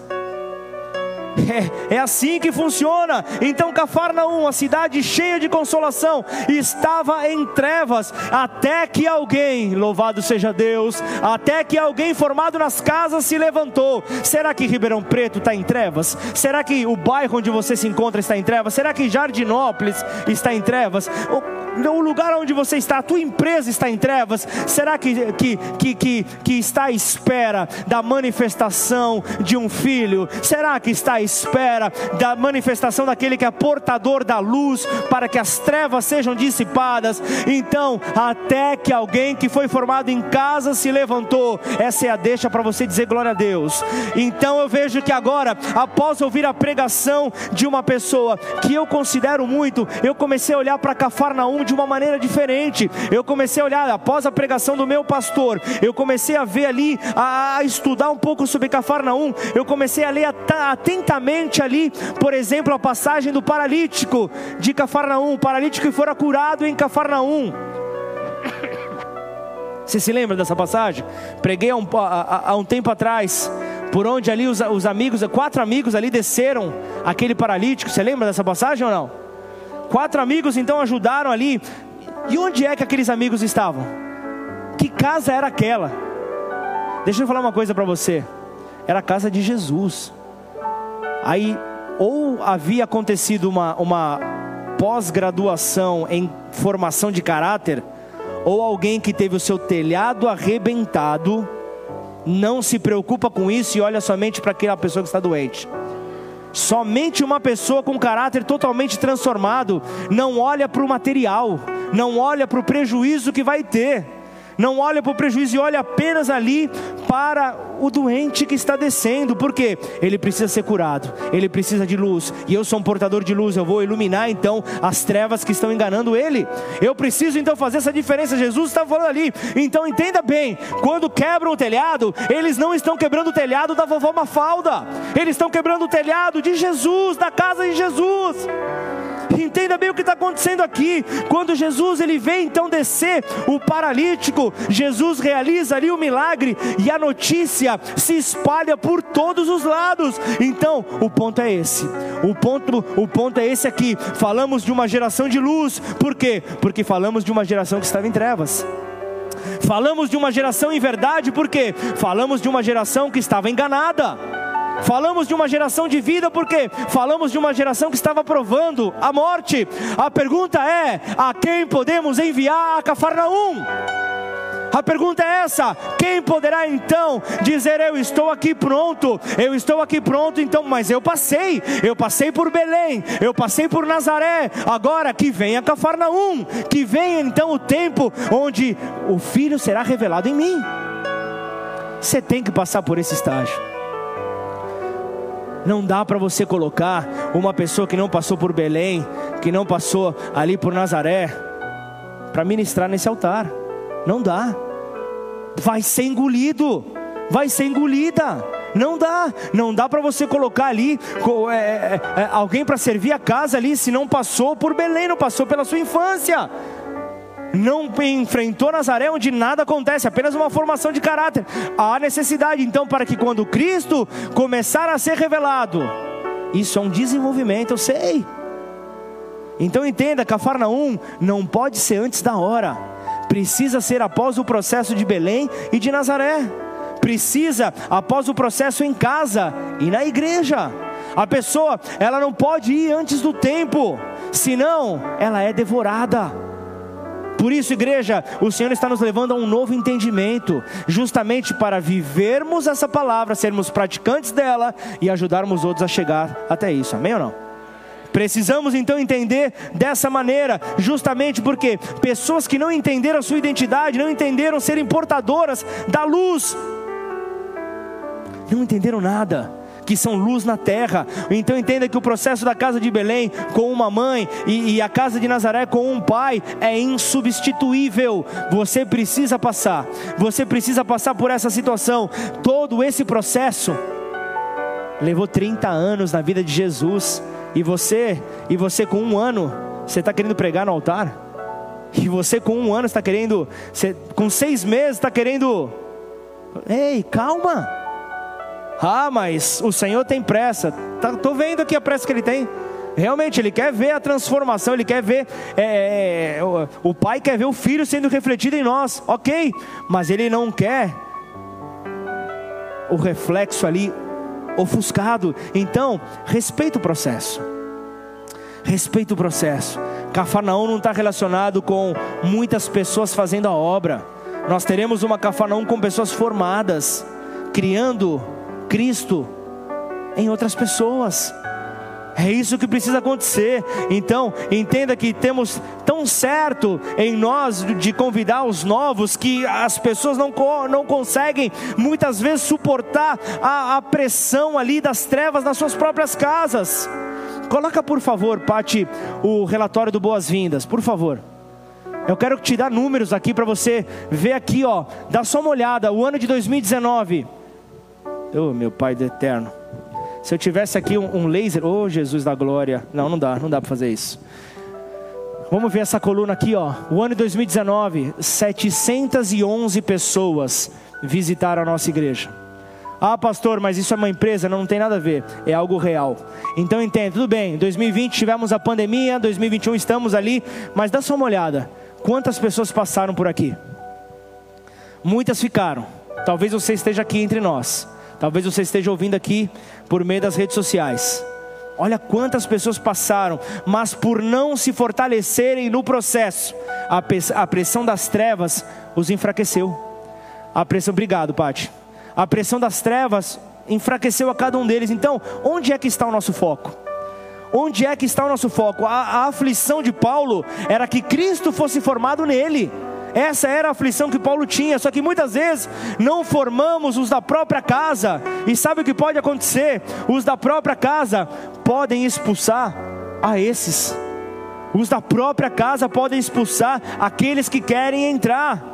É, é, assim que funciona. Então, Cafarnaum, a cidade cheia de consolação, estava em trevas, até que alguém, louvado seja Deus, até que alguém formado nas casas se levantou. Será que Ribeirão Preto está em trevas? Será que o bairro onde você se encontra está em trevas? Será que Jardinópolis está em trevas? o lugar onde você está, a tua empresa está em trevas, será que, que, que, que, que está à espera da manifestação de um filho? Será que está à espera da manifestação daquele que é portador da luz para que as trevas sejam dissipadas? Então, até que alguém que foi formado em casa se levantou, essa é a deixa para você dizer glória a Deus. Então eu vejo que agora, após ouvir a pregação de uma pessoa que eu considero muito, eu comecei a olhar para Cafarnaum de uma maneira diferente. Eu comecei a olhar, após a pregação do meu pastor, eu comecei a ver ali, a, a estudar um pouco sobre Cafarnaum. Eu comecei a ler atentamente ali, por exemplo, a passagem do paralítico de Cafarnaum, o paralítico que fora curado em Cafarnaum. Você se lembra dessa passagem? Preguei há um, um tempo atrás, por onde ali os, os amigos, quatro amigos ali desceram aquele paralítico. Você lembra dessa passagem ou não? Quatro amigos então ajudaram ali. E onde é que aqueles amigos estavam? Que casa era aquela? Deixa eu falar uma coisa para você. Era a casa de Jesus. Aí, ou havia acontecido uma, uma pós-graduação em formação de caráter, ou alguém que teve o seu telhado arrebentado, não se preocupa com isso e olha somente para aquela pessoa que está doente. Somente uma pessoa com caráter totalmente transformado não olha para o material, não olha para o prejuízo que vai ter. Não olha para o prejuízo e olha apenas ali para o doente que está descendo, porque ele precisa ser curado, ele precisa de luz, e eu sou um portador de luz, eu vou iluminar então as trevas que estão enganando ele. Eu preciso então fazer essa diferença. Jesus está falando ali, então entenda bem: quando quebram o telhado, eles não estão quebrando o telhado da vovó Mafalda, eles estão quebrando o telhado de Jesus, da casa de Jesus. Entenda bem o que está acontecendo aqui. Quando Jesus ele vem então descer o paralítico, Jesus realiza ali o milagre e a notícia se espalha por todos os lados. Então, o ponto é esse. O ponto, o ponto é esse aqui. Falamos de uma geração de luz. Por quê? Porque falamos de uma geração que estava em trevas. Falamos de uma geração em verdade, porque falamos de uma geração que estava enganada. Falamos de uma geração de vida porque falamos de uma geração que estava provando a morte. A pergunta é: a quem podemos enviar a Cafarnaum? A pergunta é essa: quem poderá então dizer eu estou aqui pronto? Eu estou aqui pronto, então, mas eu passei, eu passei por Belém, eu passei por Nazaré. Agora que venha Cafarnaum, que venha então o tempo onde o filho será revelado em mim. Você tem que passar por esse estágio. Não dá para você colocar uma pessoa que não passou por Belém, que não passou ali por Nazaré, para ministrar nesse altar. Não dá. Vai ser engolido, vai ser engolida. Não dá, não dá para você colocar ali é, é, é, alguém para servir a casa ali se não passou por Belém, não passou pela sua infância não enfrentou Nazaré onde nada acontece, apenas uma formação de caráter. Há necessidade então para que quando Cristo começar a ser revelado, isso é um desenvolvimento, eu sei. Então entenda, Cafarnaum não pode ser antes da hora. Precisa ser após o processo de Belém e de Nazaré. Precisa após o processo em casa e na igreja. A pessoa, ela não pode ir antes do tempo, senão ela é devorada. Por isso, igreja, o Senhor está nos levando a um novo entendimento, justamente para vivermos essa palavra, sermos praticantes dela e ajudarmos outros a chegar até isso. Amém ou não? Precisamos então entender dessa maneira, justamente porque pessoas que não entenderam a sua identidade, não entenderam serem portadoras da luz, não entenderam nada que são luz na terra. Então entenda que o processo da casa de Belém com uma mãe e, e a casa de Nazaré com um pai é insubstituível. Você precisa passar, você precisa passar por essa situação. Todo esse processo levou 30 anos na vida de Jesus. E você, e você com um ano, você está querendo pregar no altar? E você com um ano está querendo, você, com seis meses está querendo. Ei, calma. Ah, mas o Senhor tem pressa. Tá, vendo aqui a pressa que ele tem. Realmente, ele quer ver a transformação, ele quer ver, é, é, o, o pai quer ver o filho sendo refletido em nós, ok, mas ele não quer o reflexo ali ofuscado. Então, respeita o processo, respeita o processo. Cafarnaum não está relacionado com muitas pessoas fazendo a obra, nós teremos uma Cafarnaum com pessoas formadas, criando Cristo em outras pessoas. É isso que precisa acontecer. Então, entenda que temos tão certo em nós de convidar os novos que as pessoas não, não conseguem muitas vezes suportar a, a pressão ali das trevas nas suas próprias casas. Coloca, por favor, Pati, o relatório do Boas-Vindas, por favor. Eu quero te dar números aqui para você ver aqui, ó. Dá só uma olhada, o ano de 2019. Oh, meu Pai do Eterno. Se eu tivesse aqui um, um laser, oh Jesus da glória. Não, não dá, não dá para fazer isso. Vamos ver essa coluna aqui, ó. O ano de 2019, 711 pessoas visitaram a nossa igreja. Ah, pastor, mas isso é uma empresa? Não, não tem nada a ver. É algo real. Então entende, tudo bem. 2020 tivemos a pandemia, 2021 estamos ali, mas dá só uma olhada. Quantas pessoas passaram por aqui? Muitas ficaram. Talvez você esteja aqui entre nós. Talvez você esteja ouvindo aqui por meio das redes sociais. Olha quantas pessoas passaram, mas por não se fortalecerem no processo, a pressão das trevas os enfraqueceu. A pressão, obrigado, Pati. A pressão das trevas enfraqueceu a cada um deles. Então, onde é que está o nosso foco? Onde é que está o nosso foco? A, a aflição de Paulo era que Cristo fosse formado nele. Essa era a aflição que Paulo tinha, só que muitas vezes não formamos os da própria casa, e sabe o que pode acontecer? Os da própria casa podem expulsar a esses, os da própria casa podem expulsar aqueles que querem entrar.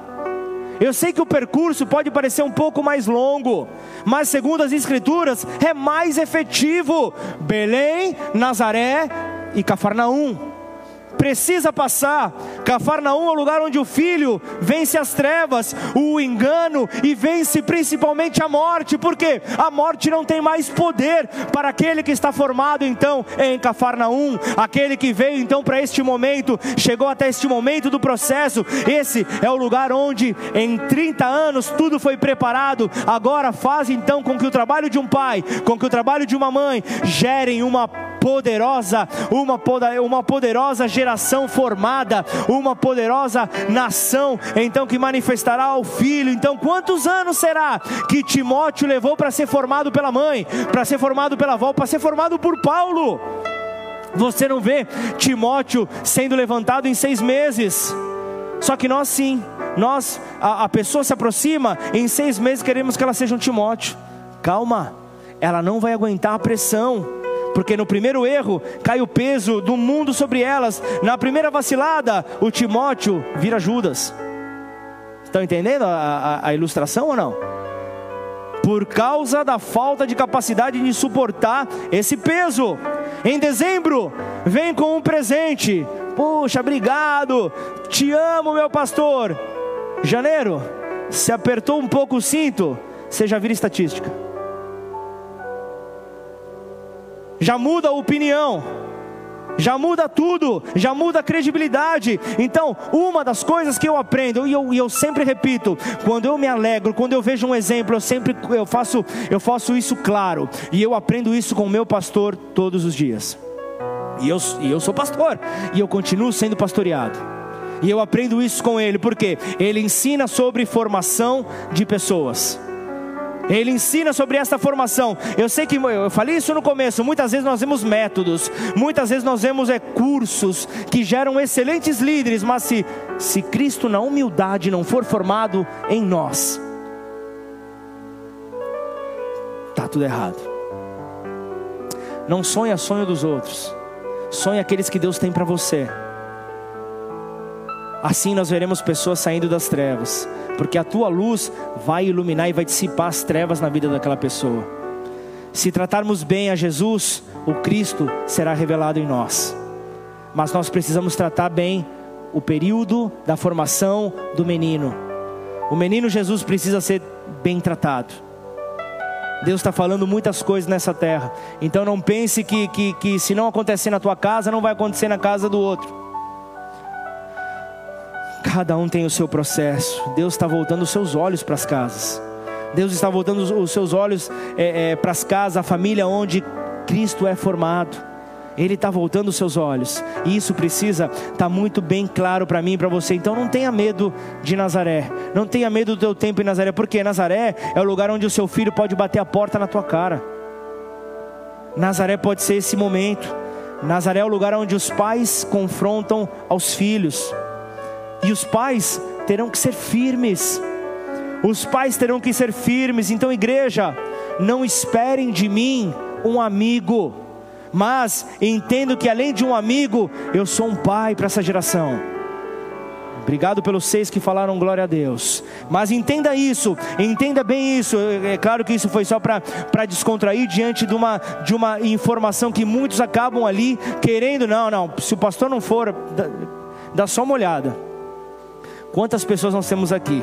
Eu sei que o percurso pode parecer um pouco mais longo, mas segundo as Escrituras é mais efetivo. Belém, Nazaré e Cafarnaum precisa passar. Cafarnaum é o lugar onde o filho vence as trevas, o engano e vence principalmente a morte, porque a morte não tem mais poder para aquele que está formado então em Cafarnaum, aquele que veio então para este momento, chegou até este momento do processo. Esse é o lugar onde em 30 anos tudo foi preparado. Agora faz então com que o trabalho de um pai, com que o trabalho de uma mãe gerem uma poderosa, uma, uma poderosa geração formada, uma poderosa nação, então que manifestará o filho. Então, quantos anos será que Timóteo levou para ser formado pela mãe, para ser formado pela avó, para ser formado por Paulo? Você não vê Timóteo sendo levantado em seis meses. Só que nós sim, nós, a, a pessoa se aproxima, em seis meses queremos que ela seja um Timóteo. Calma, ela não vai aguentar a pressão porque no primeiro erro cai o peso do mundo sobre elas, na primeira vacilada, o Timóteo vira Judas. Estão entendendo a, a, a ilustração ou não? Por causa da falta de capacidade de suportar esse peso. Em dezembro, vem com um presente. Puxa, obrigado. Te amo, meu pastor. Janeiro, se apertou um pouco o cinto, você já vira estatística. Já muda a opinião, já muda tudo, já muda a credibilidade. Então, uma das coisas que eu aprendo, e eu, e eu sempre repito, quando eu me alegro, quando eu vejo um exemplo, eu sempre eu faço, eu faço isso claro, e eu aprendo isso com o meu pastor todos os dias. E eu, e eu sou pastor, e eu continuo sendo pastoreado. E eu aprendo isso com ele, porque ele ensina sobre formação de pessoas. Ele ensina sobre esta formação. Eu sei que eu falei isso no começo. Muitas vezes nós vemos métodos, muitas vezes nós vemos é, cursos que geram excelentes líderes, mas se, se Cristo na humildade não for formado em nós, está tudo errado. Não sonha sonho dos outros, sonha aqueles que Deus tem para você. Assim nós veremos pessoas saindo das trevas, porque a tua luz vai iluminar e vai dissipar as trevas na vida daquela pessoa. Se tratarmos bem a Jesus, o Cristo será revelado em nós. Mas nós precisamos tratar bem o período da formação do menino. O menino Jesus precisa ser bem tratado. Deus está falando muitas coisas nessa terra. Então não pense que, que, que se não acontecer na tua casa, não vai acontecer na casa do outro. Cada um tem o seu processo. Deus está voltando os seus olhos para as casas. Deus está voltando os seus olhos é, é, para as casas, a família onde Cristo é formado. Ele está voltando os seus olhos. E isso precisa estar tá muito bem claro para mim e para você. Então não tenha medo de Nazaré. Não tenha medo do teu tempo em Nazaré. Porque Nazaré é o lugar onde o seu filho pode bater a porta na tua cara. Nazaré pode ser esse momento. Nazaré é o lugar onde os pais confrontam aos filhos. E os pais terão que ser firmes. Os pais terão que ser firmes. Então, igreja, não esperem de mim um amigo, mas entendo que além de um amigo, eu sou um pai para essa geração. Obrigado pelos seis que falaram glória a Deus. Mas entenda isso, entenda bem isso. É claro que isso foi só para descontrair diante de uma, de uma informação que muitos acabam ali querendo. Não, não, se o pastor não for, dá, dá só uma olhada. Quantas pessoas nós temos aqui?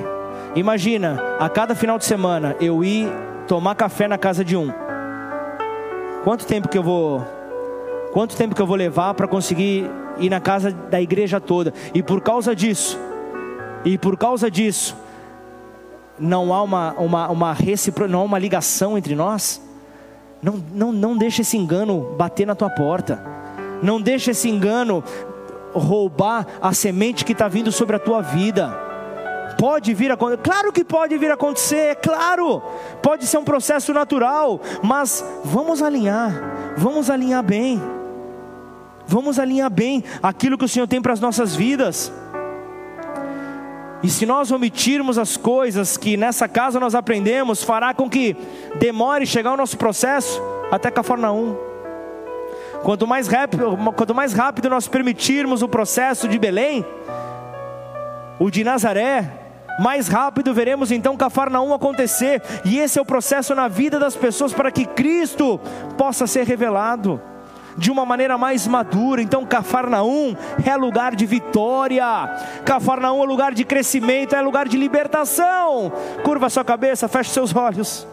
Imagina, a cada final de semana eu ir tomar café na casa de um. Quanto tempo que eu vou Quanto tempo que eu vou levar para conseguir ir na casa da igreja toda? E por causa disso, e por causa disso, não há uma, uma, uma não há uma ligação entre nós? Não, não, não deixa esse engano bater na tua porta. Não deixa esse engano roubar a semente que está vindo sobre a tua vida. Pode vir a acontecer, claro que pode vir a acontecer, é claro, pode ser um processo natural, mas vamos alinhar, vamos alinhar bem, vamos alinhar bem aquilo que o Senhor tem para as nossas vidas. E se nós omitirmos as coisas que nessa casa nós aprendemos, fará com que demore chegar o nosso processo até Cafarnaum. Quanto mais rápido, quanto mais rápido nós permitirmos o processo de Belém, o de Nazaré, mais rápido veremos então Cafarnaum acontecer, e esse é o processo na vida das pessoas para que Cristo possa ser revelado de uma maneira mais madura. Então, Cafarnaum é lugar de vitória, Cafarnaum é lugar de crescimento, é lugar de libertação. Curva sua cabeça, feche seus olhos.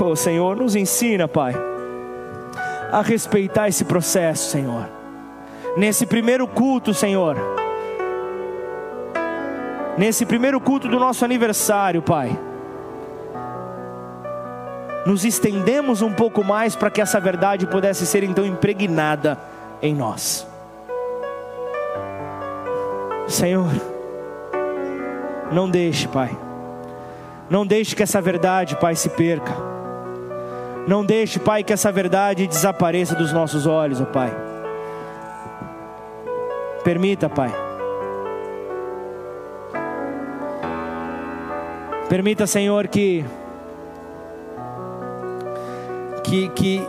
Oh Senhor, nos ensina, Pai, a respeitar esse processo, Senhor. Nesse primeiro culto, Senhor. Nesse primeiro culto do nosso aniversário, Pai nos estendemos um pouco mais para que essa verdade pudesse ser então impregnada em nós. Senhor, não deixe, Pai, não deixe que essa verdade, Pai, se perca. Não deixe, Pai, que essa verdade desapareça dos nossos olhos, ó Pai. Permita, Pai. Permita, Senhor, que que, que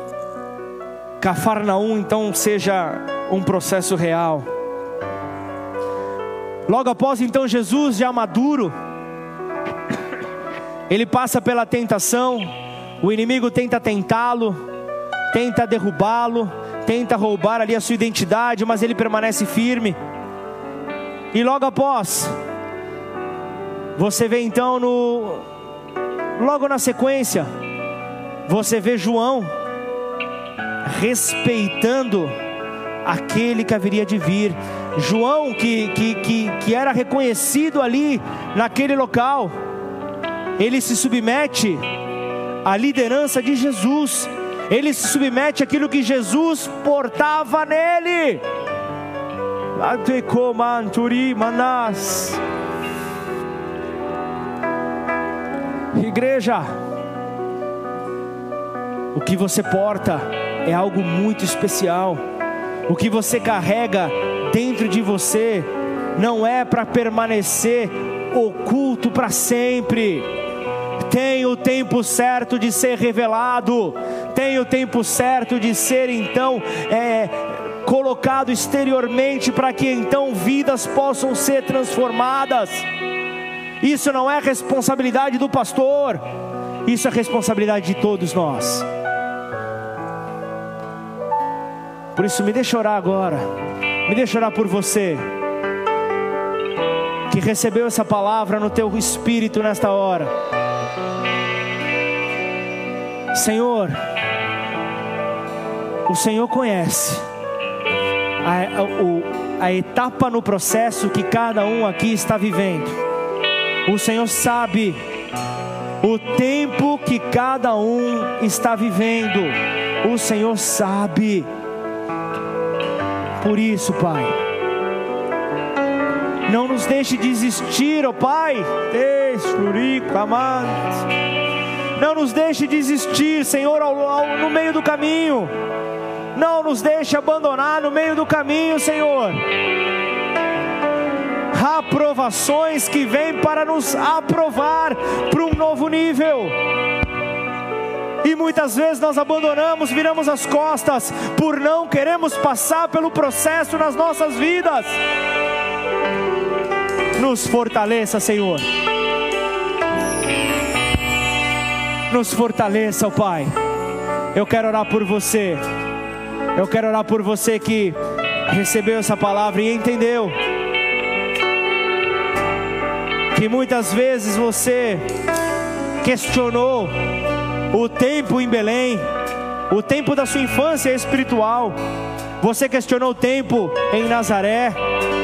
Cafarnaum então seja um processo real. Logo após então Jesus já maduro, ele passa pela tentação, o inimigo tenta tentá-lo, tenta derrubá-lo, tenta roubar ali a sua identidade, mas ele permanece firme. E logo após, você vê então no logo na sequência, você vê João respeitando aquele que haveria de vir. João, que, que, que, que era reconhecido ali naquele local, ele se submete à liderança de Jesus, ele se submete àquilo que Jesus portava nele. Igreja, o que você porta é algo muito especial. O que você carrega dentro de você não é para permanecer oculto para sempre. Tem o tempo certo de ser revelado, tem o tempo certo de ser então é, colocado exteriormente para que então vidas possam ser transformadas. Isso não é responsabilidade do pastor, isso é responsabilidade de todos nós. Por isso, me deixa orar agora. Me deixa orar por você que recebeu essa palavra no teu espírito nesta hora. Senhor, o Senhor conhece a, a, a etapa no processo que cada um aqui está vivendo. O Senhor sabe o tempo que cada um está vivendo. O Senhor sabe. Por isso, Pai, não nos deixe desistir, ó oh Pai. Não nos deixe desistir, Senhor, ao, ao, no meio do caminho. Não nos deixe abandonar no meio do caminho, Senhor. Aprovações que vêm para nos aprovar para um novo nível. E muitas vezes nós abandonamos, viramos as costas por não queremos passar pelo processo nas nossas vidas. Nos fortaleça, Senhor. Nos fortaleça, Pai. Eu quero orar por você. Eu quero orar por você que recebeu essa palavra e entendeu que muitas vezes você questionou o tempo em Belém, o tempo da sua infância espiritual. Você questionou o tempo em Nazaré,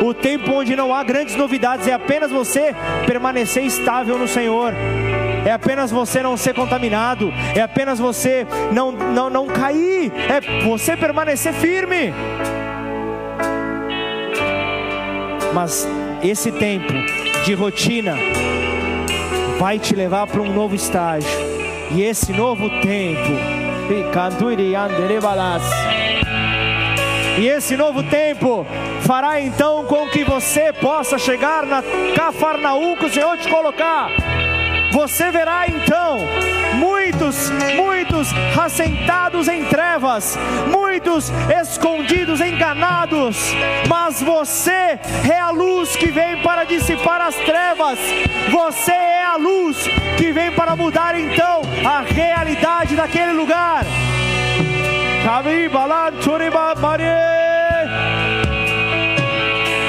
o tempo onde não há grandes novidades, é apenas você permanecer estável no Senhor. É apenas você não ser contaminado, é apenas você não, não, não cair, é você permanecer firme. Mas esse tempo de rotina vai te levar para um novo estágio e esse novo tempo, e esse novo tempo fará então com que você possa chegar na Cafarnaum que o Senhor te colocar. Você verá então muitos, muitos assentados em trevas, muitos escondidos, enganados, mas você é a luz que vem para dissipar as trevas, você é a luz que vem para mudar então a realidade daquele lugar.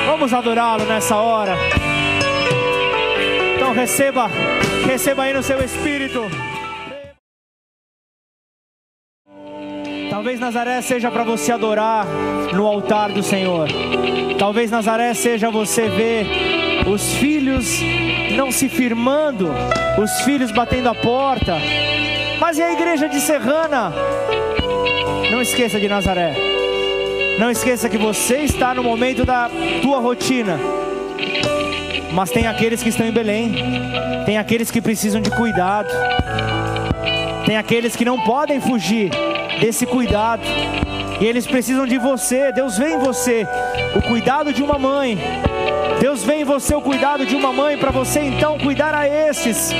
Vamos adorá-lo nessa hora. Então receba, receba aí no seu espírito. Talvez Nazaré seja para você adorar no altar do Senhor. Talvez Nazaré seja você ver os filhos não se firmando, os filhos batendo a porta. Mas e a igreja de Serrana? Não esqueça de Nazaré. Não esqueça que você está no momento da tua rotina. Mas tem aqueles que estão em Belém. Tem aqueles que precisam de cuidado. Tem aqueles que não podem fugir desse cuidado. E eles precisam de você. Deus vê em você o cuidado de uma mãe. Deus vê em você o cuidado de uma mãe para você então cuidar a estes.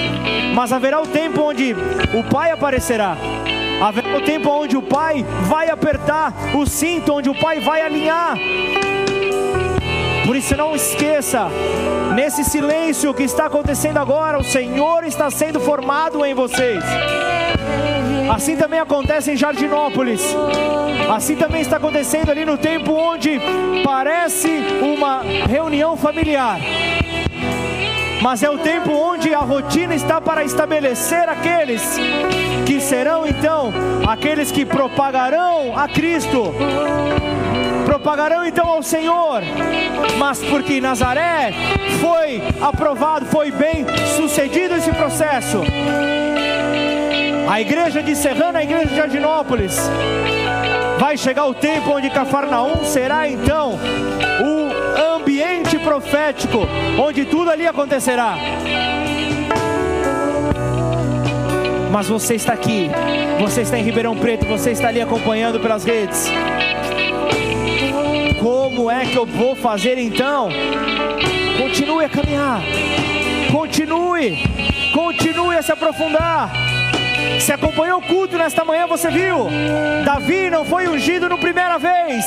Mas haverá o tempo onde o pai aparecerá. Haverá o tempo onde o pai vai apertar o cinto, onde o pai vai alinhar. Por isso não esqueça, nesse silêncio que está acontecendo agora, o Senhor está sendo formado em vocês. Assim também acontece em Jardinópolis. Assim também está acontecendo ali no tempo onde parece uma reunião familiar. Mas é o tempo onde a rotina está para estabelecer aqueles que serão então aqueles que propagarão a Cristo propagarão então ao Senhor, mas porque Nazaré foi aprovado, foi bem sucedido esse processo. A igreja de Serrana, a igreja de Jardinópolis, vai chegar o tempo onde Cafarnaum será então o ambiente profético, onde tudo ali acontecerá. Mas você está aqui, você está em Ribeirão Preto, você está ali acompanhando pelas redes. Como é que eu vou fazer então? Continue a caminhar, continue, continue a se aprofundar. Se acompanhou o culto nesta manhã, você viu? Davi não foi ungido no primeira vez.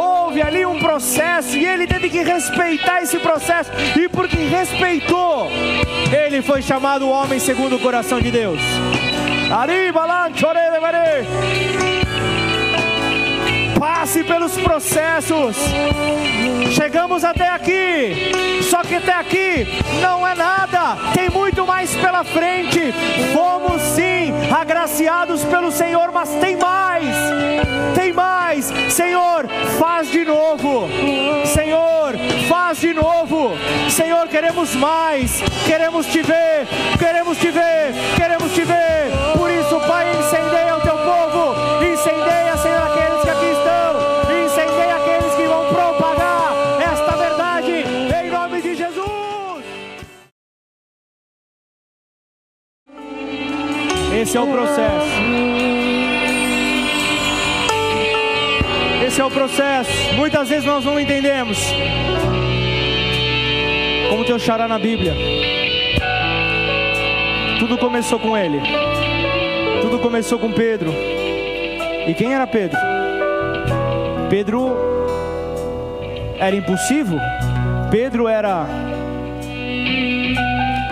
Houve ali um processo e ele teve que respeitar esse processo. E porque respeitou, ele foi chamado homem segundo o coração de Deus. Arriba lá, chorei, passe pelos processos. Chegamos até aqui, só que até aqui não é nada, tem muito mais pela frente. Fomos sim agraciados pelo Senhor, mas tem mais, tem mais. Senhor, faz de novo, Senhor, faz de novo. Senhor, queremos mais, queremos te ver, queremos te ver, queremos te ver. Por isso, Esse é o processo. Esse é o processo. Muitas vezes nós não entendemos. Como teu xará na Bíblia. Tudo começou com ele. Tudo começou com Pedro. E quem era Pedro? Pedro era impulsivo. Pedro era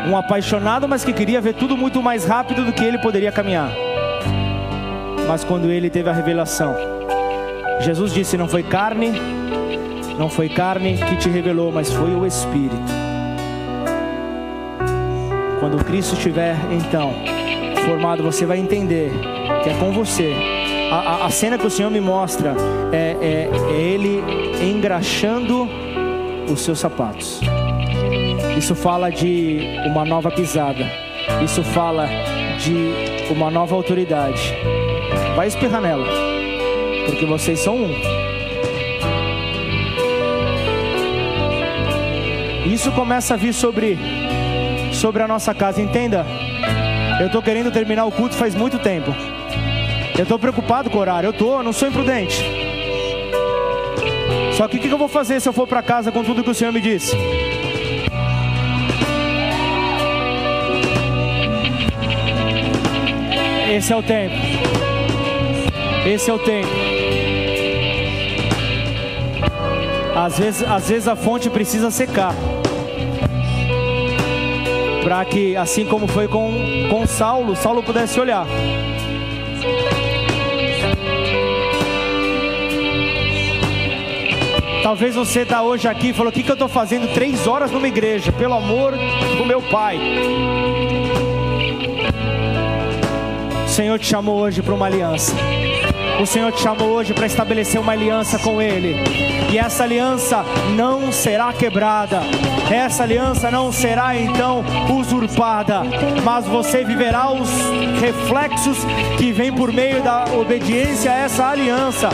um apaixonado, mas que queria ver tudo muito mais rápido do que ele poderia caminhar. Mas quando ele teve a revelação, Jesus disse: Não foi carne, não foi carne que te revelou, mas foi o Espírito. Quando Cristo estiver então formado, você vai entender que é com você. A, a, a cena que o Senhor me mostra é, é, é Ele engraxando os seus sapatos. Isso fala de uma nova pisada. Isso fala de uma nova autoridade. Vai espirrar nela, porque vocês são um. Isso começa a vir sobre sobre a nossa casa, entenda. Eu estou querendo terminar o culto faz muito tempo. Eu estou preocupado com o horário, eu estou, não sou imprudente. Só que o que eu vou fazer se eu for para casa com tudo que o Senhor me disse? Esse é o tempo. Esse é o tempo. Às vezes, às vezes a fonte precisa secar. Para que, assim como foi com, com Saulo, Saulo pudesse olhar. Talvez você está hoje aqui e falou: O que, que eu estou fazendo três horas numa igreja? Pelo amor do meu Pai. Senhor te chamou hoje para uma aliança. O Senhor te chamou hoje para estabelecer uma aliança com Ele. E essa aliança não será quebrada. Essa aliança não será então usurpada, mas você viverá os reflexos que vêm por meio da obediência a essa aliança.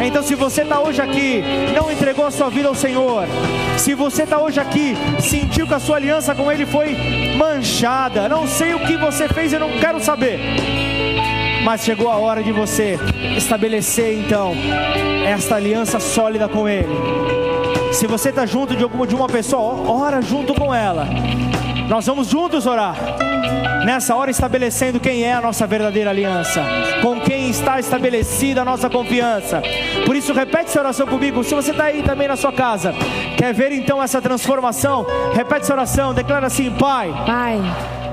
Então, se você está hoje aqui, não entregou a sua vida ao Senhor, se você está hoje aqui, sentiu que a sua aliança com Ele foi manchada, não sei o que você fez, eu não quero saber mas chegou a hora de você estabelecer então esta aliança sólida com Ele. Se você está junto de, alguma, de uma pessoa, ora junto com ela. Nós vamos juntos orar. Nessa hora, estabelecendo quem é a nossa verdadeira aliança, com quem está estabelecida a nossa confiança. Por isso, repete essa oração comigo. Se você está aí também na sua casa, quer ver então essa transformação, repete essa oração, declara assim: Pai. Pai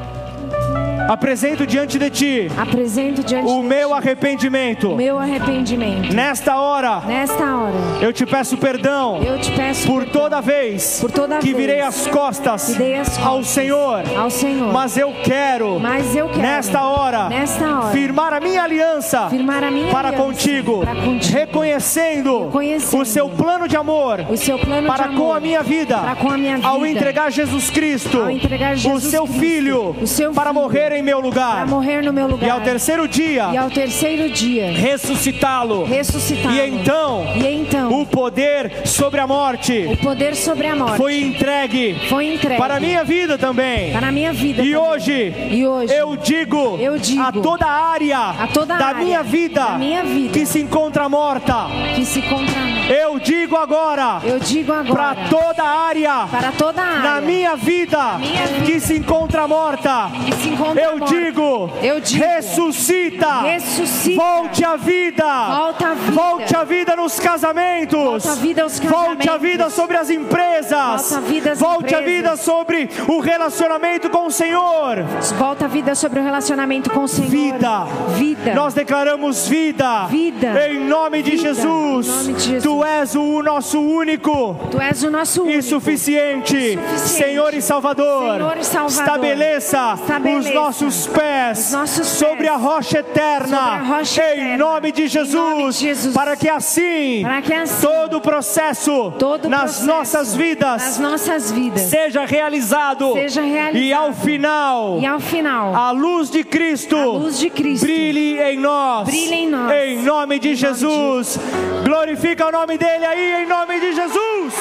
Apresento diante de ti. Apresento diante o meu arrependimento. Meu arrependimento. Nesta hora. Nesta hora. Eu te peço perdão. Eu te peço por perdão. toda vez por toda que vez virei as costas, dei as costas ao Senhor. Ao Senhor. Mas eu quero. Mas eu quero. Nesta hora. Nesta hora. Firmar a minha aliança. Firmar a minha para aliança contigo. Para contigo. Reconhecendo, Reconhecendo o seu plano de amor. O seu plano para de amor. com a minha vida. Para com a minha vida. Ao entregar Jesus Cristo. Ao entregar Jesus o seu Cristo, filho. o seu para filho, morrer em meu lugar. Para morrer no meu lugar. E ao terceiro dia. E ao terceiro dia. Ressuscitá-lo. Ressuscitá-lo. E então. E então. O poder sobre a morte. O poder sobre a morte. Foi entregue. Foi entregue. Para a minha vida também. Para a minha vida. E também. hoje. E hoje. Eu digo. Eu digo. A toda área. A toda da área minha vida. Da minha vida. Que se encontra morta. Que se encontra Eu digo agora. Eu digo agora. Para toda área. Para toda área. Na minha vida. minha vida. Que se encontra morta. Que se encontra eu morta. digo. Eu digo. Ressuscita. Ressuscita. Volte à vida. Volta à vida. Volte à vida nos casamentos. Volta à vida aos Volte à casamentos. vida sobre as empresas. Volta à vida Volte à empresas. vida sobre o relacionamento com o Senhor. Volta a vida sobre o relacionamento com o Senhor. Vida. Vida. Nós declaramos vida. Vida. Em nome de Vida. Jesus. Em nome de Jesus. Tu és o nosso único Tu és o nosso único. e suficiente, Suficiente. Senhor e Salvador. Senhor e Salvador. Estabeleça, Estabeleça os nossos pés, nossos sobre pés a rocha eterna. sobre a rocha em eterna. nome de Jesus. nome de Jesus. Para que assim, Para que assim todo o processo todo nas processo nossas vidas nas nossas vidas seja realizado. Seja realizado. E ao final, e ao final a luz de Cristo, A luz de Cristo brilhe em nós. brilhe em nós. Em nome de Em nome de Jesus. Glorifica o nome dele aí, em nome de Jesus.